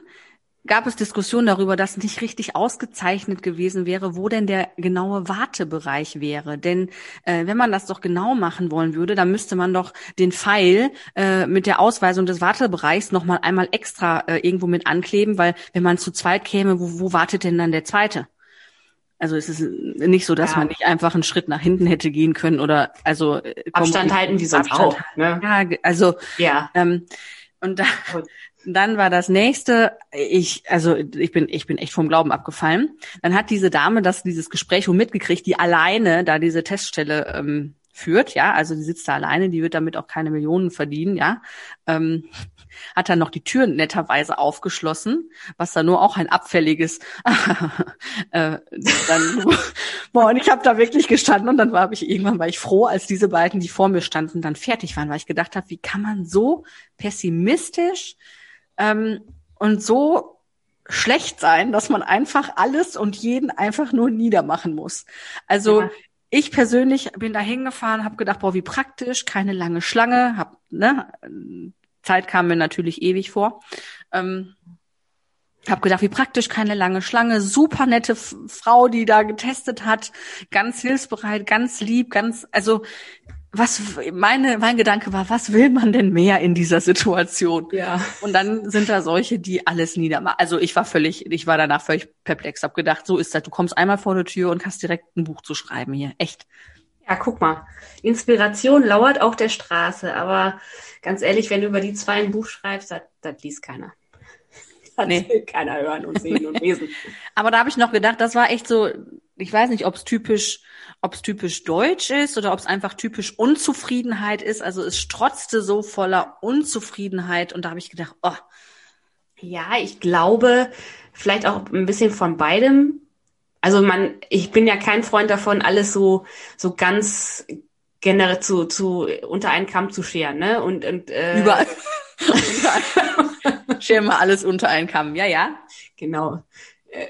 gab es Diskussionen darüber, dass nicht richtig ausgezeichnet gewesen wäre, wo denn der genaue Wartebereich wäre. Denn äh, wenn man das doch genau machen wollen würde, dann müsste man doch den Pfeil äh, mit der Ausweisung des Wartebereichs nochmal einmal extra äh, irgendwo mit ankleben, weil wenn man zu zweit käme, wo, wo wartet denn dann der zweite? Also es ist nicht so, dass ja. man nicht einfach einen Schritt nach hinten hätte gehen können oder also äh, Abstand halten wie sonst Abstand auch. Ne? Ja, also ja. Ähm, und da, dann war das nächste, ich, also ich bin, ich bin echt vom Glauben abgefallen. Dann hat diese Dame das, dieses Gespräch mitgekriegt, die alleine da diese Teststelle ähm, führt, ja, also die sitzt da alleine, die wird damit auch keine Millionen verdienen, ja. Ähm, hat dann noch die Tür netterweise aufgeschlossen, was da nur auch ein abfälliges (laughs) äh, dann, (laughs) boah, und ich habe da wirklich gestanden und dann war ich irgendwann war ich froh, als diese beiden, die vor mir standen, dann fertig waren, weil ich gedacht habe, wie kann man so pessimistisch ähm, und so schlecht sein, dass man einfach alles und jeden einfach nur niedermachen muss. Also ja. ich persönlich bin da hingefahren, habe gedacht, boah, wie praktisch, keine lange Schlange, hab, ne, Zeit kam mir natürlich ewig vor. Ähm, hab gedacht, wie praktisch, keine lange Schlange, super nette Frau, die da getestet hat, ganz hilfsbereit, ganz lieb, ganz, also was meine mein Gedanke war, was will man denn mehr in dieser Situation? Ja. Und dann sind da solche, die alles niedermachen. Also ich war völlig, ich war danach völlig perplex, hab gedacht, so ist das. Du kommst einmal vor die Tür und hast direkt ein Buch zu schreiben hier, echt. Ja, guck mal, Inspiration lauert auf der Straße, aber ganz ehrlich, wenn du über die zwei ein Buch schreibst, das, das liest keiner. Das nee. will keiner hören und sehen und (laughs) lesen. Aber da habe ich noch gedacht, das war echt so, ich weiß nicht, ob es typisch ob es typisch deutsch ist oder ob es einfach typisch Unzufriedenheit ist. Also es strotzte so voller Unzufriedenheit und da habe ich gedacht, oh. Ja, ich glaube, vielleicht auch ein bisschen von beidem. Also man, ich bin ja kein Freund davon, alles so, so ganz generell zu, zu unter einen Kamm zu scheren, ne? Und, und äh, überall. (laughs) Scheren wir alles unter einen Kamm, ja, ja. Genau.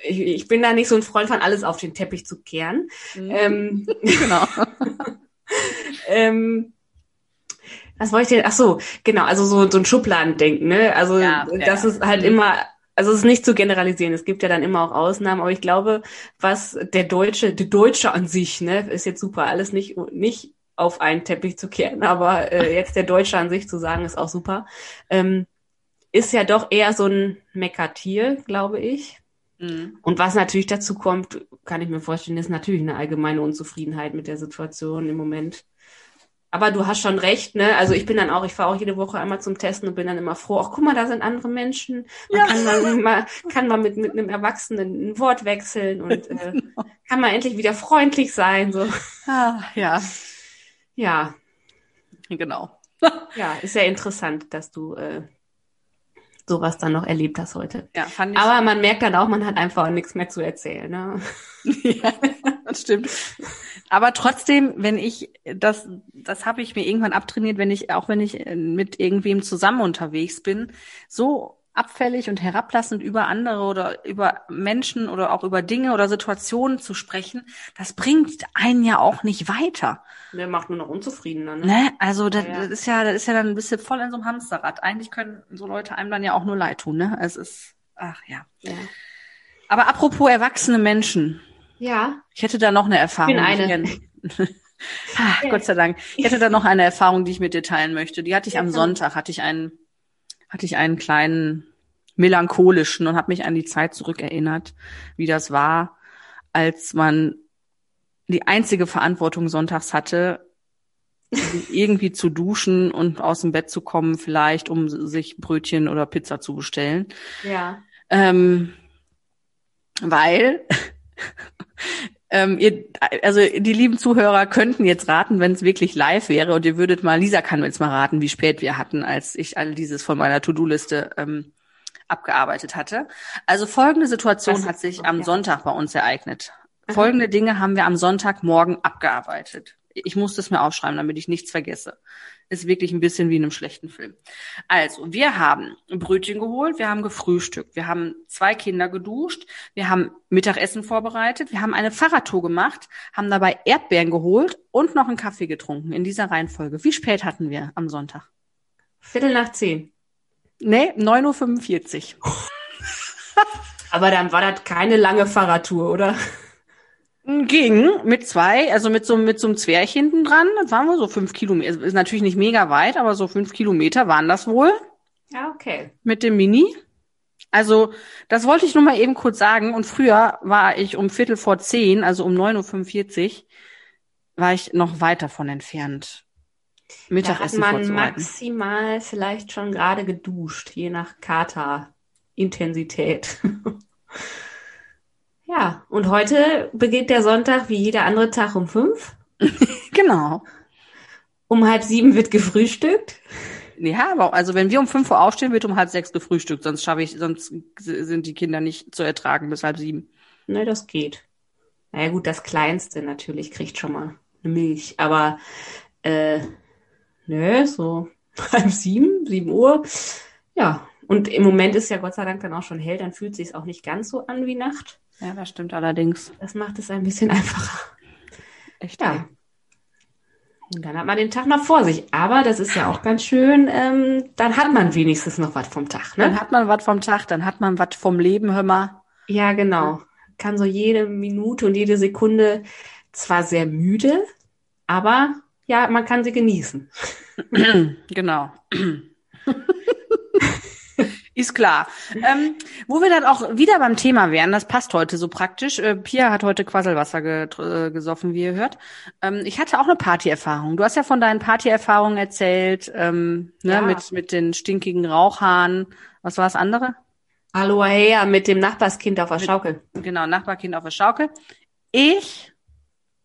Ich, ich bin da nicht so ein Freund von alles auf den Teppich zu kehren. Mhm. Ähm, (laughs) genau. (laughs) ähm, was wollte ich denn? Ach so, genau, also so, so ein Schubladendenken, ne? Also ja, das ja. ist halt mhm. immer, also es ist nicht zu generalisieren. Es gibt ja dann immer auch Ausnahmen, aber ich glaube, was der Deutsche, der Deutsche an sich, ne, ist jetzt super, alles nicht, nicht auf einen Teppich zu kehren, aber äh, (laughs) jetzt der Deutsche an sich zu sagen, ist auch super. Ähm, ist ja doch eher so ein Meckertier, glaube ich. Mhm. Und was natürlich dazu kommt, kann ich mir vorstellen, ist natürlich eine allgemeine Unzufriedenheit mit der Situation im Moment. Aber du hast schon recht, ne? Also ich bin dann auch, ich fahre auch jede Woche einmal zum Testen und bin dann immer froh, ach guck mal, da sind andere Menschen. Man ja. kann man mal, kann man mit, mit einem Erwachsenen ein Wort wechseln und (laughs) äh, genau. kann man endlich wieder freundlich sein. So. Ah, ja. Ja. Genau. ja, ist ja interessant, dass du äh, sowas dann noch erlebt hast heute. Ja, fand ich. Aber man merkt dann auch, man hat einfach nichts mehr zu erzählen. Ne? ja, das stimmt. Aber trotzdem, wenn ich das, das habe ich mir irgendwann abtrainiert, wenn ich auch wenn ich mit irgendwem zusammen unterwegs bin, so abfällig und herablassend über andere oder über Menschen oder auch über Dinge oder Situationen zu sprechen, das bringt einen ja auch nicht weiter. Der macht nur noch unzufriedener. Ne? ne? Also das, ja, ja. das ist ja, das ist ja dann ein bisschen voll in so einem Hamsterrad. Eigentlich können so Leute einem dann ja auch nur leid tun. Ne? Es ist, ach ja. ja. Aber apropos erwachsene Menschen. Ja. Ich hätte da noch eine Erfahrung. Ich bin eine. Ach, (laughs) Gott sei Dank. Ich hätte da noch eine Erfahrung, die ich mit dir teilen möchte. Die hatte ich am Sonntag, hatte ich einen hatte ich einen kleinen melancholischen und habe mich an die Zeit zurückerinnert, wie das war, als man die einzige Verantwortung sonntags hatte, (laughs) irgendwie zu duschen und aus dem Bett zu kommen, vielleicht, um sich Brötchen oder Pizza zu bestellen. Ja. Ähm, weil ähm, ihr, also die lieben Zuhörer könnten jetzt raten, wenn es wirklich live wäre und ihr würdet mal, Lisa kann jetzt mal raten, wie spät wir hatten, als ich all dieses von meiner To-Do-Liste ähm, abgearbeitet hatte. Also folgende Situation hat sich am Sonntag bei uns ereignet. Folgende Dinge haben wir am Sonntagmorgen abgearbeitet. Ich muss das mir aufschreiben, damit ich nichts vergesse. Ist wirklich ein bisschen wie in einem schlechten Film. Also, wir haben Brötchen geholt, wir haben gefrühstückt, wir haben zwei Kinder geduscht, wir haben Mittagessen vorbereitet, wir haben eine Fahrradtour gemacht, haben dabei Erdbeeren geholt und noch einen Kaffee getrunken in dieser Reihenfolge. Wie spät hatten wir am Sonntag? Viertel nach zehn. Nee, 9.45 Uhr. (laughs) Aber dann war das keine lange Fahrradtour, oder? Ging mit zwei, also mit so, mit so einem Zwerch hinten dran. Das waren wohl so fünf Kilometer. Ist natürlich nicht mega weit, aber so fünf Kilometer waren das wohl. Ja, okay. Mit dem Mini. Also, das wollte ich nur mal eben kurz sagen. Und früher war ich um Viertel vor zehn, also um 9.45 Uhr, war ich noch weit davon entfernt. Mittagessen da hat man maximal vielleicht schon gerade geduscht, je nach Kater-Intensität. (laughs) Ja, und heute beginnt der Sonntag wie jeder andere Tag um fünf. (laughs) genau. Um halb sieben wird gefrühstückt. Ja, aber also wenn wir um fünf Uhr aufstehen, wird um halb sechs gefrühstückt, sonst schaffe ich, sonst sind die Kinder nicht zu ertragen bis halb sieben. Ne, das geht. Naja gut, das Kleinste natürlich kriegt schon mal eine Milch, aber äh, ne, so (laughs) halb sieben, sieben Uhr. Ja, und im Moment ist ja Gott sei Dank dann auch schon hell, dann fühlt sich auch nicht ganz so an wie Nacht. Ja, das stimmt allerdings. Das macht es ein bisschen (laughs) einfacher. Echt? Ja. Und dann hat man den Tag noch vor sich. Aber das ist ja auch ganz schön, ähm, dann hat man wenigstens noch was vom Tag. Ne? Dann hat man was vom Tag, dann hat man was vom Leben, hör mal. Ja, genau. Kann so jede Minute und jede Sekunde zwar sehr müde, aber ja, man kann sie genießen. (clears throat) genau. (clears throat) Ist klar. Ähm, wo wir dann auch wieder beim Thema wären, das passt heute so praktisch. Äh, Pia hat heute Quasselwasser ge äh, gesoffen, wie ihr hört. Ähm, ich hatte auch eine Partyerfahrung. Du hast ja von deinen Partyerfahrungen erzählt, ähm, ne, ja. mit, mit den stinkigen Rauchhaaren. Was war das andere? Aloha mit dem Nachbarskind auf der Schaukel. genau, Nachbarkind auf der Schaukel. Ich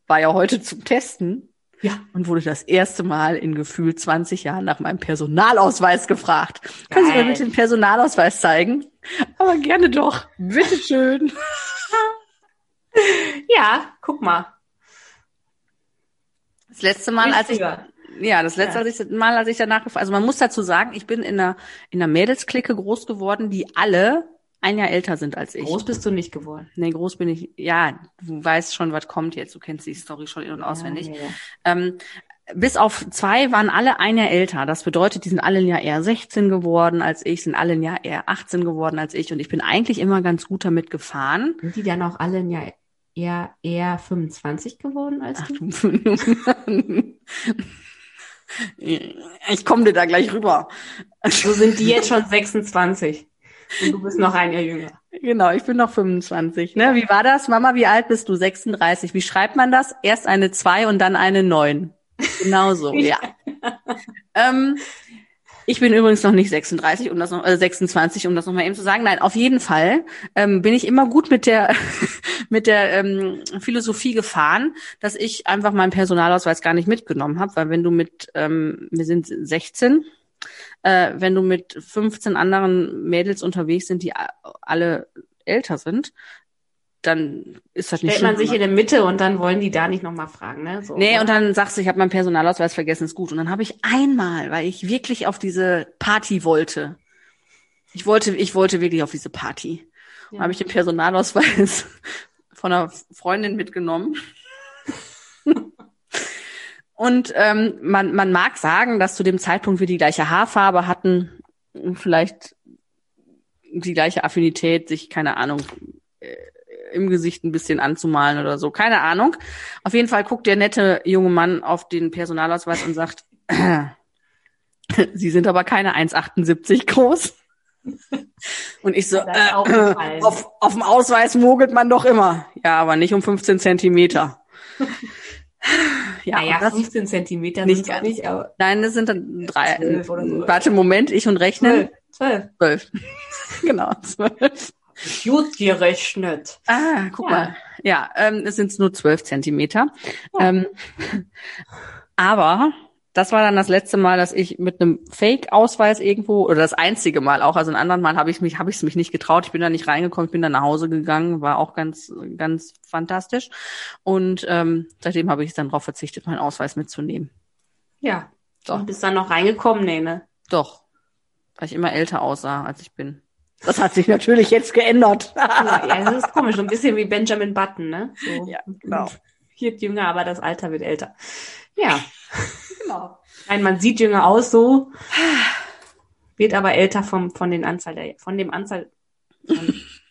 war ja heute zum Testen ja. Und wurde das erste Mal in gefühlt 20 Jahren nach meinem Personalausweis gefragt. Geil. Können Sie mir bitte den Personalausweis zeigen? Aber gerne doch. Bitteschön. (laughs) ja, guck mal. Das letzte Mal, als ich, ja, das letzte ja. Mal, als ich danach, also man muss dazu sagen, ich bin in einer, in einer Mädelsklicke groß geworden, die alle ein Jahr älter sind als ich. Groß bist du nicht geworden. Nee, groß bin ich. Ja, du weißt schon, was kommt jetzt. Du kennst die Story schon in- und auswendig. Ja, ja, Ähm, bis auf zwei waren alle ein Jahr älter. Das bedeutet, die sind alle ein Jahr eher 16 geworden als ich, sind alle ein Jahr eher 18 geworden als ich. Und ich bin eigentlich immer ganz gut damit gefahren. Sind die dann auch alle ein Jahr eher, eher 25 geworden als Ach, du? (laughs) ich komme dir da gleich rüber. So sind die jetzt schon 26. Und du bist noch ein Jahr jünger. Genau, ich bin noch 25. Ne? Wie war das? Mama, wie alt bist du? 36. Wie schreibt man das? Erst eine 2 und dann eine 9. Genau so, (laughs) ja. ähm, ich bin übrigens noch nicht 36, um das noch, äh, 26, um das nochmal eben zu sagen. Nein, auf jeden Fall ähm, bin ich immer gut mit der (laughs) mit der ähm, Philosophie gefahren, dass ich einfach meinen Personalausweis gar nicht mitgenommen habe, weil wenn du mit, ähm, wir sind 16, äh, wenn du mit 15 anderen Mädels unterwegs sind, die alle älter sind, dann ist das nicht Stellt man sich in der Mitte und dann wollen die da nicht nochmal fragen, ne? So, nee, oder? und dann sagst du, ich habe meinen Personalausweis vergessen, ist gut. Und dann habe ich einmal, weil ich wirklich auf diese Party wollte, ich wollte, ich wollte wirklich auf diese Party, ja. habe ich den Personalausweis (laughs) von einer Freundin mitgenommen. (laughs) Und ähm, man, man mag sagen, dass zu dem Zeitpunkt wir die gleiche Haarfarbe hatten, vielleicht die gleiche Affinität, sich, keine Ahnung, äh, im Gesicht ein bisschen anzumalen oder so. Keine Ahnung. Auf jeden Fall guckt der nette junge Mann auf den Personalausweis und sagt, (clears throat) Sie sind aber keine 1,78 groß. Und ich so, äh, auf, auf dem Ausweis mogelt man doch immer. Ja, aber nicht um 15 Zentimeter. Ja, naja, das 15 Zentimeter nicht gar nicht. Aber Nein, das sind dann drei. So. Warte, Moment, ich und rechnen. Zwölf. Zwölf. (laughs) genau, zwölf. Gut gerechnet. Ah, guck ja. mal. Ja, ähm, es sind nur zwölf Zentimeter. Ja. Ähm, aber das war dann das letzte Mal, dass ich mit einem Fake-Ausweis irgendwo oder das einzige Mal auch, also ein anderen Mal habe ich mich habe ich es mich nicht getraut. Ich bin da nicht reingekommen, ich bin dann nach Hause gegangen, war auch ganz ganz fantastisch. Und ähm, seitdem habe ich dann darauf verzichtet, meinen Ausweis mitzunehmen. Ja. So. Und bist dann noch reingekommen, nee, ne? Doch, weil ich immer älter aussah, als ich bin. Das hat sich natürlich jetzt geändert. (laughs) ja, ja, das ist komisch, so ein bisschen wie Benjamin Button, ne? So. Ja, genau. Wird jünger, aber das Alter wird älter. Ja. (laughs) Genau. Nein, man sieht jünger aus so, wird aber älter vom, von den Anzahl der, von dem Anzahl,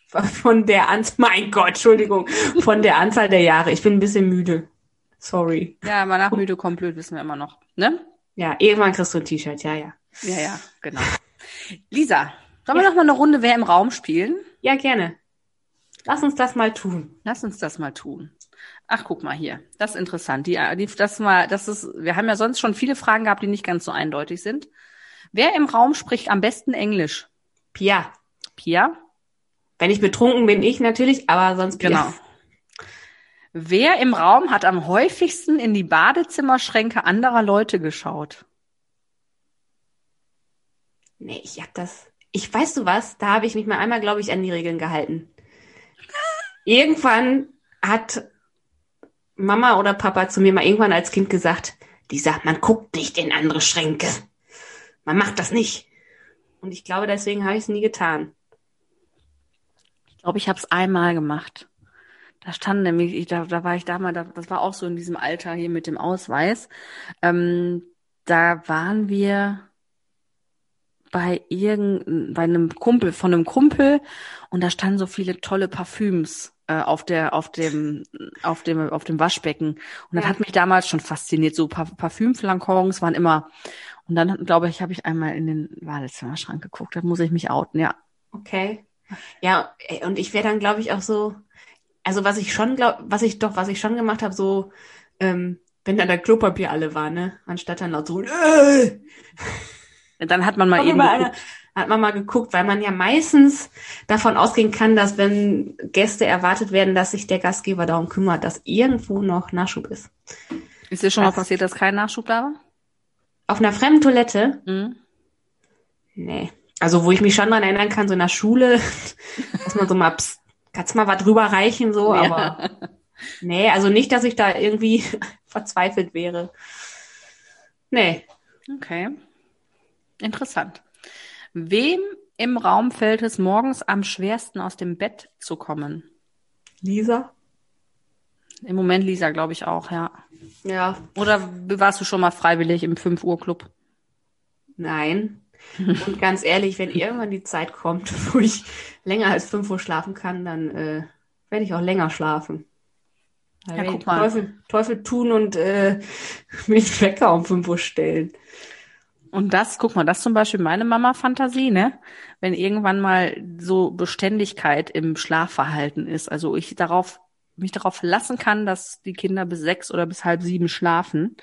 von, von der Anzahl, (laughs) mein Gott, Entschuldigung, von der Anzahl der Jahre. Ich bin ein bisschen müde. Sorry. Ja, mal nach müde kommt blöd, wissen wir immer noch, ne? Ja, irgendwann kriegst du ein T-Shirt, ja, ja. Ja, ja, genau. Lisa, sollen wir noch mal eine Runde Wer im Raum spielen? Ja, gerne. Lass uns das mal tun. Lass uns das mal tun. Ach, guck mal hier. Das ist interessant. Die, die, das mal, das ist, wir haben ja sonst schon viele Fragen gehabt, die nicht ganz so eindeutig sind. Wer im Raum spricht am besten Englisch? Pia. Pia? Wenn ich betrunken bin, ich natürlich, aber sonst Pia. Genau. Wer im Raum hat am häufigsten in die Badezimmerschränke anderer Leute geschaut? Nee, ich hab das. Ich weißt du was? Da habe ich mich mal einmal, glaube ich, an die Regeln gehalten. (laughs) Irgendwann hat Mama oder Papa zu mir mal irgendwann als Kind gesagt, die sagt, man guckt nicht in andere Schränke. Man macht das nicht. Und ich glaube, deswegen habe ich es nie getan. Ich glaube, ich habe es einmal gemacht. Da stand nämlich, ich, da, da war ich damals, da, das war auch so in diesem Alter hier mit dem Ausweis. Ähm, da waren wir bei irgend, bei einem Kumpel, von einem Kumpel und da standen so viele tolle Parfüms äh, auf der, auf dem, auf dem, auf dem Waschbecken. Und das ja. hat mich damals schon fasziniert. So pa Parfümflankons waren immer. Und dann, glaube ich, habe ich einmal in den Badezimmerschrank geguckt. Da muss ich mich outen, ja. Okay. Ja, und ich wäre dann, glaube ich, auch so, also was ich schon glaube, was ich doch, was ich schon gemacht habe, so, ähm, wenn dann der Klopapier alle war, ne? Anstatt dann laut so, äh! Dann hat man mal eben. Eine, hat man mal geguckt, weil man ja meistens davon ausgehen kann, dass wenn Gäste erwartet werden, dass sich der Gastgeber darum kümmert, dass irgendwo noch Nachschub ist. Ist dir schon das, mal passiert, dass kein Nachschub da war? Auf einer fremden Toilette? Mhm. Nee. Also wo ich mich schon dran erinnern kann, so in der Schule, (laughs) dass man so mal, pst, kannst mal was drüber reichen, so, ja. aber nee, also nicht, dass ich da irgendwie (laughs) verzweifelt wäre. Nee. Okay. Interessant. Wem im Raum fällt es morgens am schwersten aus dem Bett zu kommen? Lisa? Im Moment Lisa, glaube ich auch, ja. Ja. Oder warst du schon mal freiwillig im 5 Uhr Club? Nein. (laughs) Und ganz ehrlich, wenn irgendwann die Zeit kommt, (laughs) wo ich länger als 5 Uhr schlafen kann, dann äh, werde ich auch länger schlafen. Ja, guck mal. Teufel, Teufel tun und äh, (laughs) mich Wecker um 5 Uhr stellen. Und das, guck mal, das ist zum Beispiel meine Mama-Fantasie, ne? Wenn irgendwann mal so Beständigkeit im Schlafverhalten ist, also ich darauf, mich darauf verlassen kann, dass die Kinder bis sechs oder bis halb sieben schlafen,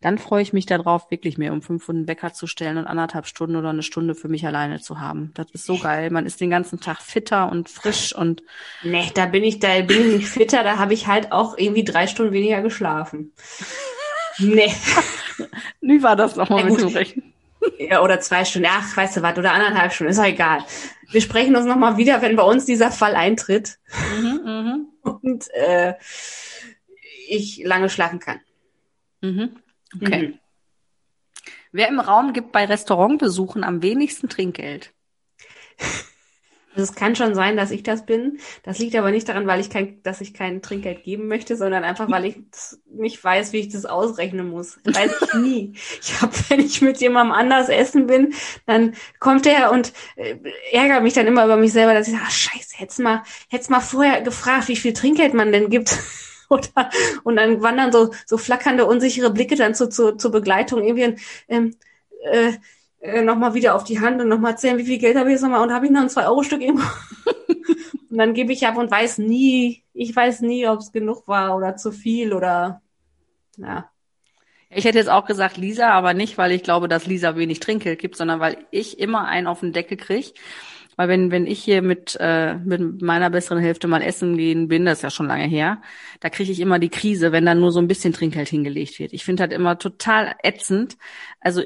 dann freue ich mich darauf, wirklich mir um fünf einen Wecker zu stellen und anderthalb Stunden oder eine Stunde für mich alleine zu haben. Das ist so geil. Man ist den ganzen Tag fitter und frisch und. Nee, da bin ich, da bin ich fitter, da habe ich halt auch irgendwie drei Stunden weniger geschlafen. Nee. (laughs) Wie war das nochmal mit dem Rechnen? Ja, oder zwei Stunden, ach, weißt du was, oder anderthalb Stunden, ist doch egal. Wir sprechen uns nochmal wieder, wenn bei uns dieser Fall eintritt. Mhm, mh. Und äh, ich lange schlafen kann. Mhm. Okay. Mhm. Wer im Raum gibt bei Restaurantbesuchen am wenigsten Trinkgeld? Also es kann schon sein, dass ich das bin. Das liegt aber nicht daran, weil ich kein, dass ich kein Trinkgeld geben möchte, sondern einfach, weil ich nicht weiß, wie ich das ausrechnen muss. weiß ich nie. Ich habe, (laughs) wenn ich mit jemandem anders essen bin, dann kommt er und äh, ärgert mich dann immer über mich selber, dass ich sage, ach, scheiße, hättest mal, hättest mal vorher gefragt, wie viel Trinkgeld man denn gibt. (laughs) Oder, und dann wandern so, so flackernde, unsichere Blicke dann zu, zu, zur Begleitung irgendwie, ähm, äh, äh, nochmal wieder auf die Hand und nochmal zählen, wie viel Geld habe ich jetzt nochmal und habe ich noch ein 2-Euro-Stück irgendwo. (laughs) und dann gebe ich ab und weiß nie, ich weiß nie, ob es genug war oder zu viel oder ja. Ich hätte jetzt auch gesagt Lisa, aber nicht, weil ich glaube, dass Lisa wenig Trinkgeld gibt, sondern weil ich immer einen auf den Deckel kriege, Weil wenn, wenn ich hier mit, äh, mit meiner besseren Hälfte mal essen gehen bin, das ist ja schon lange her, da kriege ich immer die Krise, wenn dann nur so ein bisschen Trinkgeld hingelegt wird. Ich finde halt immer total ätzend. Also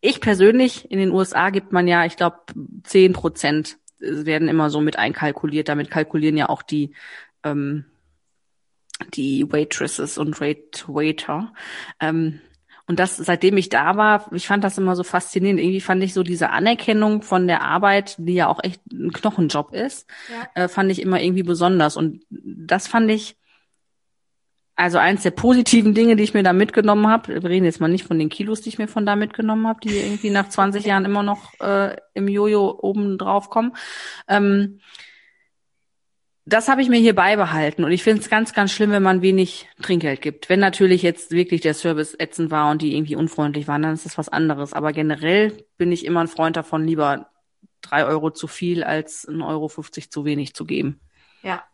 ich persönlich, in den USA gibt man ja, ich glaube, zehn Prozent werden immer so mit einkalkuliert. Damit kalkulieren ja auch die ähm, die Waitresses und Wait Waiter. Ähm, und das, seitdem ich da war, ich fand das immer so faszinierend. Irgendwie fand ich so diese Anerkennung von der Arbeit, die ja auch echt ein Knochenjob ist, ja. äh, fand ich immer irgendwie besonders. Und das fand ich, also eins der positiven Dinge, die ich mir da mitgenommen habe, wir reden jetzt mal nicht von den Kilos, die ich mir von da mitgenommen habe, die irgendwie nach 20 Jahren immer noch äh, im Jojo oben drauf kommen. Ähm, das habe ich mir hier beibehalten und ich finde es ganz, ganz schlimm, wenn man wenig Trinkgeld gibt. Wenn natürlich jetzt wirklich der Service ätzend war und die irgendwie unfreundlich waren, dann ist das was anderes. Aber generell bin ich immer ein Freund davon, lieber drei Euro zu viel als ein Euro 50 zu wenig zu geben. Ja,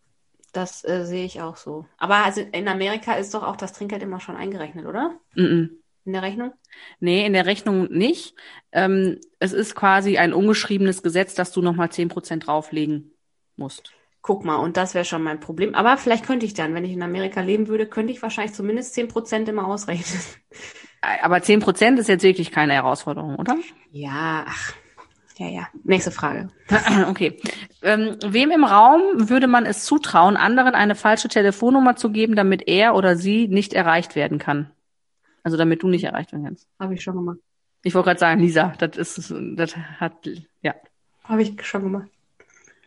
das äh, sehe ich auch so. Aber also in Amerika ist doch auch das Trinkgeld immer schon eingerechnet, oder? Mm -mm. In der Rechnung? Nee, in der Rechnung nicht. Ähm, es ist quasi ein ungeschriebenes Gesetz, dass du nochmal zehn Prozent drauflegen musst. Guck mal, und das wäre schon mein Problem. Aber vielleicht könnte ich dann, wenn ich in Amerika leben würde, könnte ich wahrscheinlich zumindest zehn Prozent immer ausrechnen. Aber zehn Prozent ist jetzt wirklich keine Herausforderung, oder? Ja, ach, ja, ja. Nächste Frage. (laughs) Okay. Ähm, wem im Raum würde man es zutrauen, anderen eine falsche Telefonnummer zu geben, damit er oder sie nicht erreicht werden kann? Also damit du nicht erreicht werden kannst. Habe ich schon gemacht. Ich wollte gerade sagen, Lisa, das ist, das hat, ja. Habe ich schon gemacht.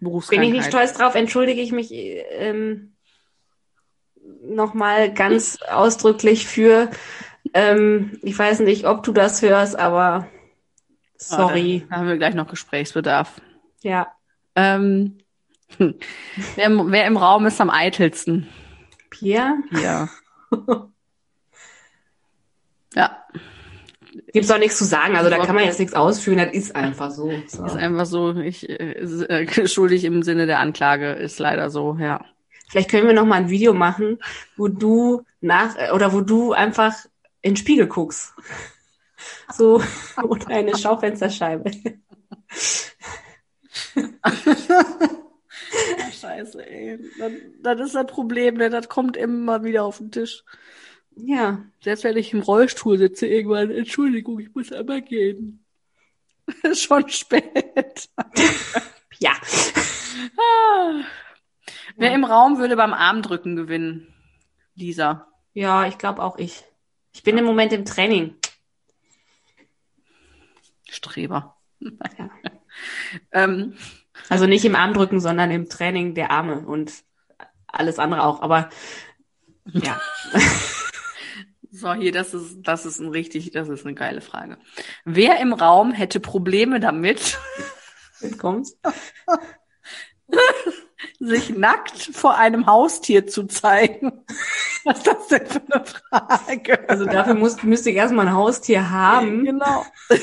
Bin ich nicht stolz drauf, entschuldige ich mich ähm, nochmal ganz (laughs) ausdrücklich für, ähm, ich weiß nicht, ob du das hörst, aber sorry. Oh, da haben wir gleich noch Gesprächsbedarf. Ja. Ähm, wer, wer im Raum ist am eitelsten? Pierre? Ja. (laughs) ja. Gibt's auch nichts zu sagen, also da kann man jetzt nichts ausführen, das ist einfach so. so. Ist einfach so, ich äh, schuldig im Sinne der Anklage, ist leider so, ja. Vielleicht können wir noch mal ein Video machen, wo du nach oder wo du einfach in den Spiegel guckst. So (laughs) unter eine Schaufensterscheibe. Scheiße, ey. Das, das ist das Problem, ne? das kommt immer wieder auf den Tisch. Ja. Selbst wenn ich im Rollstuhl sitze, irgendwann, Entschuldigung, ich muss einmal gehen. (laughs) Schon spät. ja. Ah. Wer im Raum würde beim Armdrücken gewinnen? Lisa. Ja, ich glaube auch ich. Ich bin ja. im Moment im Training. Streber. Ja. (laughs) ähm, also nicht im Armdrücken, sondern im Training der Arme und alles andere auch. Aber ja. (laughs) So, hier, das ist, das ist ein richtig, das ist eine geile Frage. Wer im Raum hätte Probleme damit? Jetzt kommt's. (laughs) sich nackt vor einem Haustier zu zeigen. (laughs) Was ist das denn für eine Frage? Also dafür muss, müsste ich erstmal ein Haustier haben. Genau. (laughs)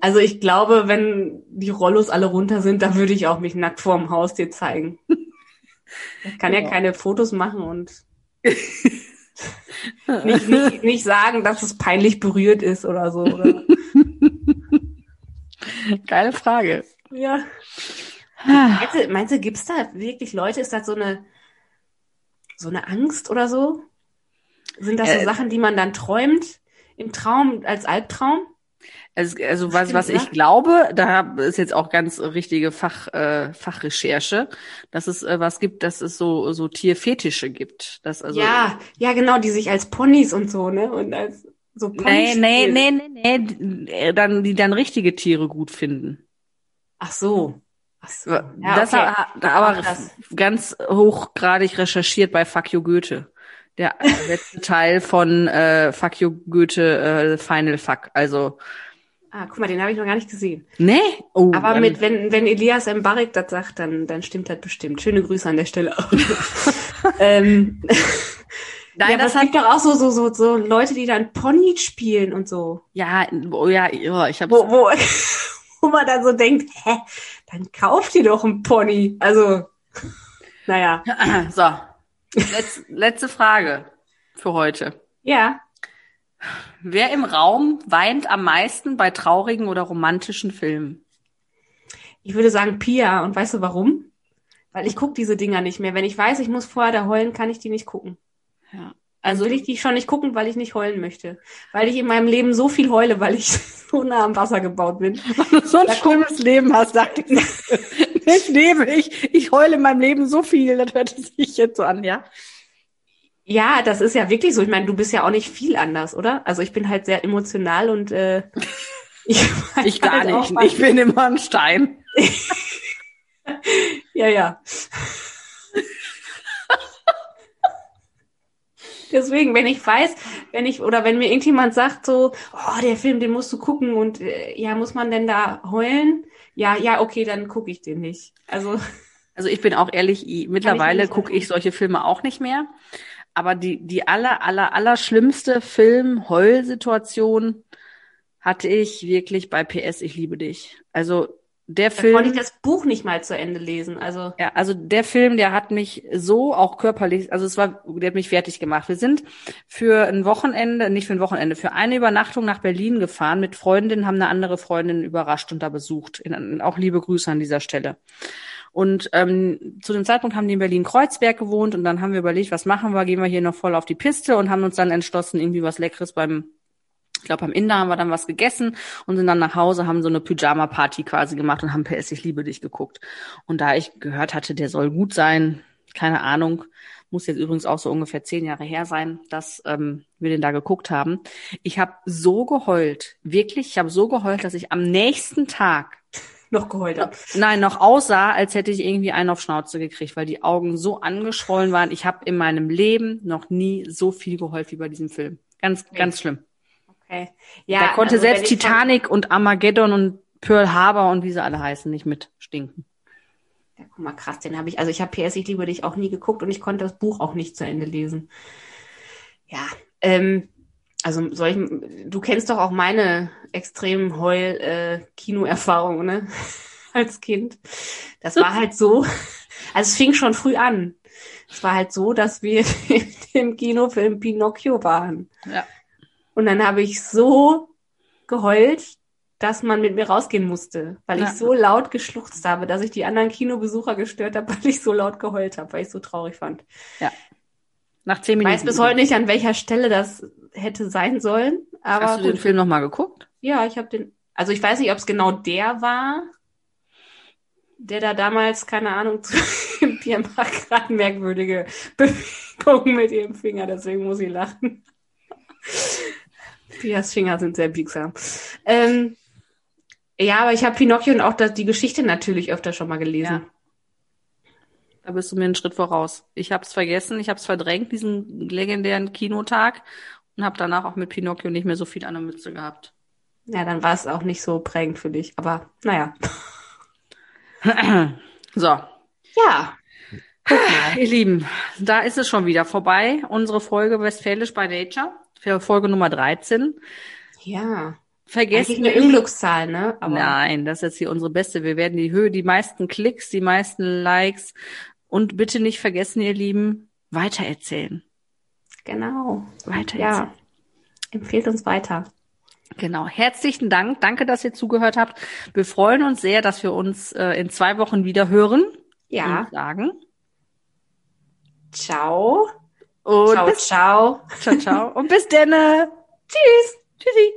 Also ich glaube, wenn die Rollos alle runter sind, dann würde ich auch mich nackt vor dem Haustier zeigen. Ich kann genau. ja keine Fotos machen und (laughs) nicht, nicht, nicht sagen, dass es peinlich berührt ist oder so. Oder? Geile Frage. Ja. Meinst du, meinst du, gibt's da wirklich Leute, ist das so eine, so eine Angst oder so? Sind das so äh, Sachen, die man dann träumt im Traum als Albtraum? Also, also was, was ich glaube, da ist jetzt auch ganz richtige Fach, äh, Fachrecherche, dass es äh, was gibt, dass es so, so Tierfetische gibt. Dass also, ja, ja, genau, die sich als Ponys und so, ne? Und als so Ponys. Nee, nee, nee, nee, nee, dann, die dann richtige Tiere gut finden. Ach so. So. Ja, das okay. hat, aber das. ganz hochgradig recherchiert bei Fuck You Goethe. Der (laughs) letzte Teil von äh, Fuck You Goethe äh, Final Fuck. Also Ah, guck mal, den habe ich noch gar nicht gesehen. Nee? Oh, Aber mit, wenn, wenn Elias M. Barrik das sagt, dann, dann stimmt das bestimmt. Schöne Grüße an der Stelle auch. (laughs) ähm, Nein, ja, das gibt doch auch so, so, so, so Leute, die dann Pony spielen und so. Ja, oh ja, ja ich habe wo, wo, (laughs) wo man dann so denkt, hä, dann kauft ihr doch ein Pony. Also, naja. (clears throat) So, Letz, letzte Frage für heute. Ja. Wer im Raum weint am meisten bei traurigen oder romantischen Filmen? Ich würde sagen Pia. Und weißt du warum? Weil ich gucke diese Dinger nicht mehr. Wenn ich weiß, ich muss vorher da heulen, kann ich die nicht gucken. Ja. Also will ich die schon nicht gucken, weil ich nicht heulen möchte. Weil ich in meinem Leben so viel heule, weil ich (laughs) so nah am Wasser gebaut bin. (laughs) Weil du so ein schlimmes Leben hast, dachte ich. ich lebe, ich, ich heule in meinem Leben so viel, das hört sich jetzt so an, ja? Ja, das ist ja wirklich so. Ich meine, du bist ja auch nicht viel anders, oder? Also ich bin halt sehr emotional und äh, (laughs) ich, ich gar halt nicht. Ich bin immer ein Stein. ja, ja. Deswegen, wenn ich weiß, wenn ich oder wenn mir irgendjemand sagt so, oh, der Film, den musst du gucken und äh, ja, muss man denn da heulen? Ja, ja, okay, dann gucke ich den nicht. Also also ich bin auch ehrlich, mittlerweile gucke ich solche Filme auch nicht mehr. Aber die die aller aller aller schlimmste Film-Heul-Situation hatte ich wirklich bei PS Ich liebe dich. Also der da Film. konnte ich das Buch nicht mal zu Ende lesen. Also ja, also der Film, der hat mich so auch körperlich, also es war, der hat mich fertig gemacht. Wir sind für ein Wochenende, nicht für ein Wochenende, für eine Übernachtung nach Berlin gefahren mit Freundinnen, haben eine andere Freundin überrascht und da besucht. In, auch liebe Grüße an dieser Stelle. Und ähm, zu dem Zeitpunkt haben die in Berlin-Kreuzberg gewohnt und dann haben wir überlegt, was machen wir? Gehen wir hier noch voll auf die Piste und haben uns dann entschlossen, irgendwie was Leckeres beim ich glaube, am Inder haben wir dann was gegessen und sind dann nach Hause, haben so eine Pyjama-Party quasi gemacht und haben PS Ich liebe dich geguckt. Und da ich gehört hatte, der soll gut sein, keine Ahnung, muss jetzt übrigens auch so ungefähr zehn Jahre her sein, dass ähm, wir den da geguckt haben. Ich habe so geheult, wirklich, ich habe so geheult, dass ich am nächsten Tag (laughs) noch geheult habe. Nein, noch aussah, als hätte ich irgendwie einen auf Schnauze gekriegt, weil die Augen so angeschwollen waren. Ich habe in meinem Leben noch nie so viel geheult wie bei diesem Film. Ganz, okay. ganz schlimm. Okay. Ja, da konnte also selbst Titanic und Armageddon und Pearl Harbor und wie sie alle heißen nicht mit stinken. Ja, guck mal, krass, den habe ich, also ich habe PS Ich liebe dich auch nie geguckt und ich konnte das Buch auch nicht zu Ende lesen. Ja, ähm, also soll ich, du kennst doch auch meine extremen Heul-Kino-Erfahrungen, äh, ne? (laughs) Als Kind. Das war halt so, (laughs) also es fing schon früh an. Es war halt so, dass wir (laughs) im Kinofilm Pinocchio waren. Ja. Und dann habe ich so geheult, dass man mit mir rausgehen musste, weil ja. ich so laut geschluchzt habe, dass ich die anderen Kinobesucher gestört habe, (laughs) weil ich so laut geheult habe, weil ich so traurig fand. Ja. Nach zehn Minuten. Ich weiß bis heute nicht, an welcher Stelle das hätte sein sollen. Aber Hast du gut. den Film nochmal geguckt? Ja, ich habe den. Also ich weiß nicht, ob es genau der war, der da damals, keine Ahnung, (laughs) zu Pierre macht gerade merkwürdige Bewegungen mit ihrem Finger, deswegen muss ich lachen. Pias Finger sind sehr biegsam. Ähm, ja, aber ich habe Pinocchio und auch das, die Geschichte natürlich öfter schon mal gelesen. Ja. Da bist du mir einen Schritt voraus. Ich habe es vergessen, ich habe es verdrängt, diesen legendären Kinotag, und habe danach auch mit Pinocchio nicht mehr so viel an der Mütze gehabt. Ja, dann war es auch nicht so prägend für dich, aber naja. (clears throat) so. Ja. Ihr Lieben, da ist es schon wieder vorbei. Unsere Folge Westfälisch bei Nature für Folge Nummer 13. Ja. Vergessen eine Unglückszahl, ne? Aber Nein, das ist jetzt hier unsere beste. Wir werden die Höhe, die meisten Klicks, die meisten Likes und bitte nicht vergessen, ihr Lieben, weitererzählen. Genau. Weitererzählen. Ja. Empfehlt uns weiter. Genau. Herzlichen Dank. Danke, dass ihr zugehört habt. Wir freuen uns sehr, dass wir uns äh, in zwei Wochen wieder hören. Ja. Und sagen. Ciao. Und ciao, bis, ciao. (laughs) Ciao, ciao. Und bis denne. Tschüss. Tschüssi.